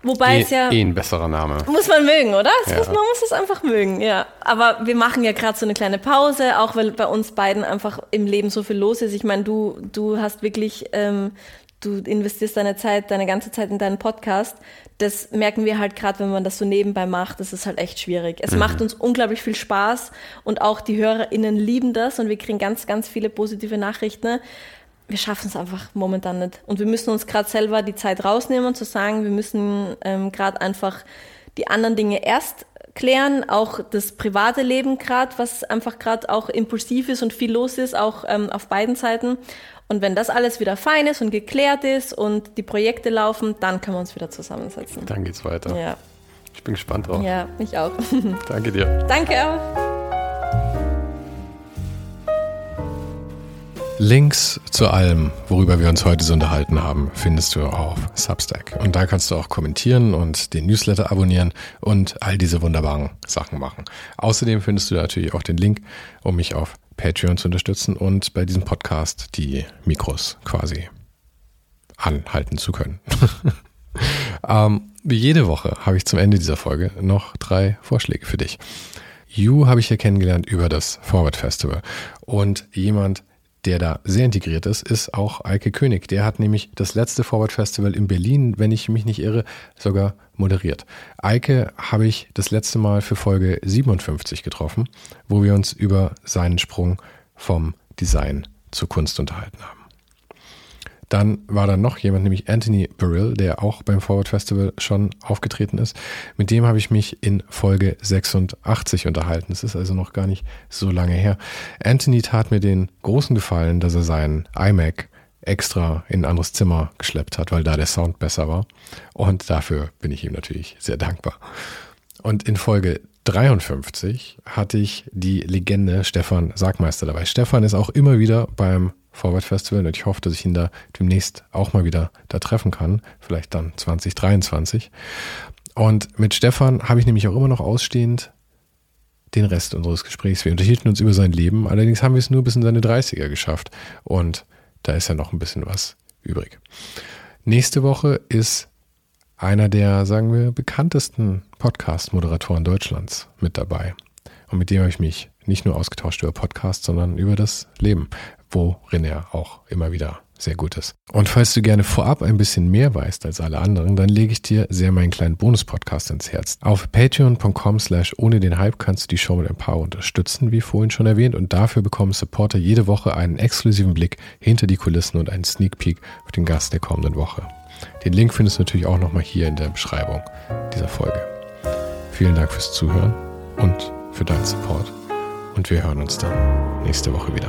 Wobei eh, es ja. Eh ein besserer Name. Muss man mögen, oder? Ja. Muss, man muss es einfach mögen, ja. Aber wir machen ja gerade so eine kleine Pause, auch weil bei uns beiden einfach im Leben so viel los ist. Ich meine, du, du hast wirklich ähm, du investierst deine Zeit, deine ganze Zeit in deinen Podcast. Das merken wir halt gerade, wenn man das so nebenbei macht, das ist halt echt schwierig. Es mhm. macht uns unglaublich viel Spaß und auch die HörerInnen lieben das und wir kriegen ganz, ganz viele positive Nachrichten. Wir schaffen es einfach momentan nicht. Und wir müssen uns gerade selber die Zeit rausnehmen und zu sagen, wir müssen ähm, gerade einfach die anderen Dinge erst klären, auch das private Leben gerade, was einfach gerade auch impulsiv ist und viel los ist, auch ähm, auf beiden Seiten. Und wenn das alles wieder fein ist und geklärt ist und die Projekte laufen, dann können wir uns wieder zusammensetzen. Dann geht's weiter. Ja. Ich bin gespannt drauf. Ja, ich auch. Danke dir. Danke auch. Links zu allem, worüber wir uns heute so unterhalten haben, findest du auf Substack. Und da kannst du auch kommentieren und den Newsletter abonnieren und all diese wunderbaren Sachen machen. Außerdem findest du natürlich auch den Link, um mich auf Patreon zu unterstützen und bei diesem Podcast die Mikros quasi anhalten zu können. ähm, wie jede Woche habe ich zum Ende dieser Folge noch drei Vorschläge für dich. You habe ich hier kennengelernt über das Forward Festival und jemand, der da sehr integriert ist, ist auch Eike König. Der hat nämlich das letzte Forward Festival in Berlin, wenn ich mich nicht irre, sogar moderiert. Eike habe ich das letzte Mal für Folge 57 getroffen, wo wir uns über seinen Sprung vom Design zur Kunst unterhalten haben. Dann war da noch jemand, nämlich Anthony Burrill, der auch beim Forward Festival schon aufgetreten ist. Mit dem habe ich mich in Folge 86 unterhalten. Das ist also noch gar nicht so lange her. Anthony tat mir den großen Gefallen, dass er seinen iMac extra in ein anderes Zimmer geschleppt hat, weil da der Sound besser war. Und dafür bin ich ihm natürlich sehr dankbar. Und in Folge 53 hatte ich die Legende Stefan Sagmeister dabei. Stefan ist auch immer wieder beim Forward Festival und ich hoffe, dass ich ihn da demnächst auch mal wieder da treffen kann, vielleicht dann 2023. Und mit Stefan habe ich nämlich auch immer noch ausstehend den Rest unseres Gesprächs. Wir unterhielten uns über sein Leben, allerdings haben wir es nur bis in seine 30er geschafft und da ist ja noch ein bisschen was übrig. Nächste Woche ist einer der, sagen wir, bekanntesten Podcast-Moderatoren Deutschlands mit dabei. Und mit dem habe ich mich nicht nur ausgetauscht über Podcasts, sondern über das Leben worin er auch immer wieder sehr gut ist. Und falls du gerne vorab ein bisschen mehr weißt als alle anderen, dann lege ich dir sehr meinen kleinen Bonus-Podcast ins Herz. Auf patreon.com slash ohne den Hype kannst du die Show mit ein paar unterstützen, wie vorhin schon erwähnt, und dafür bekommen Supporter jede Woche einen exklusiven Blick hinter die Kulissen und einen Sneak Peek auf den Gast der kommenden Woche. Den Link findest du natürlich auch nochmal hier in der Beschreibung dieser Folge. Vielen Dank fürs Zuhören und für deinen Support. Und wir hören uns dann nächste Woche wieder.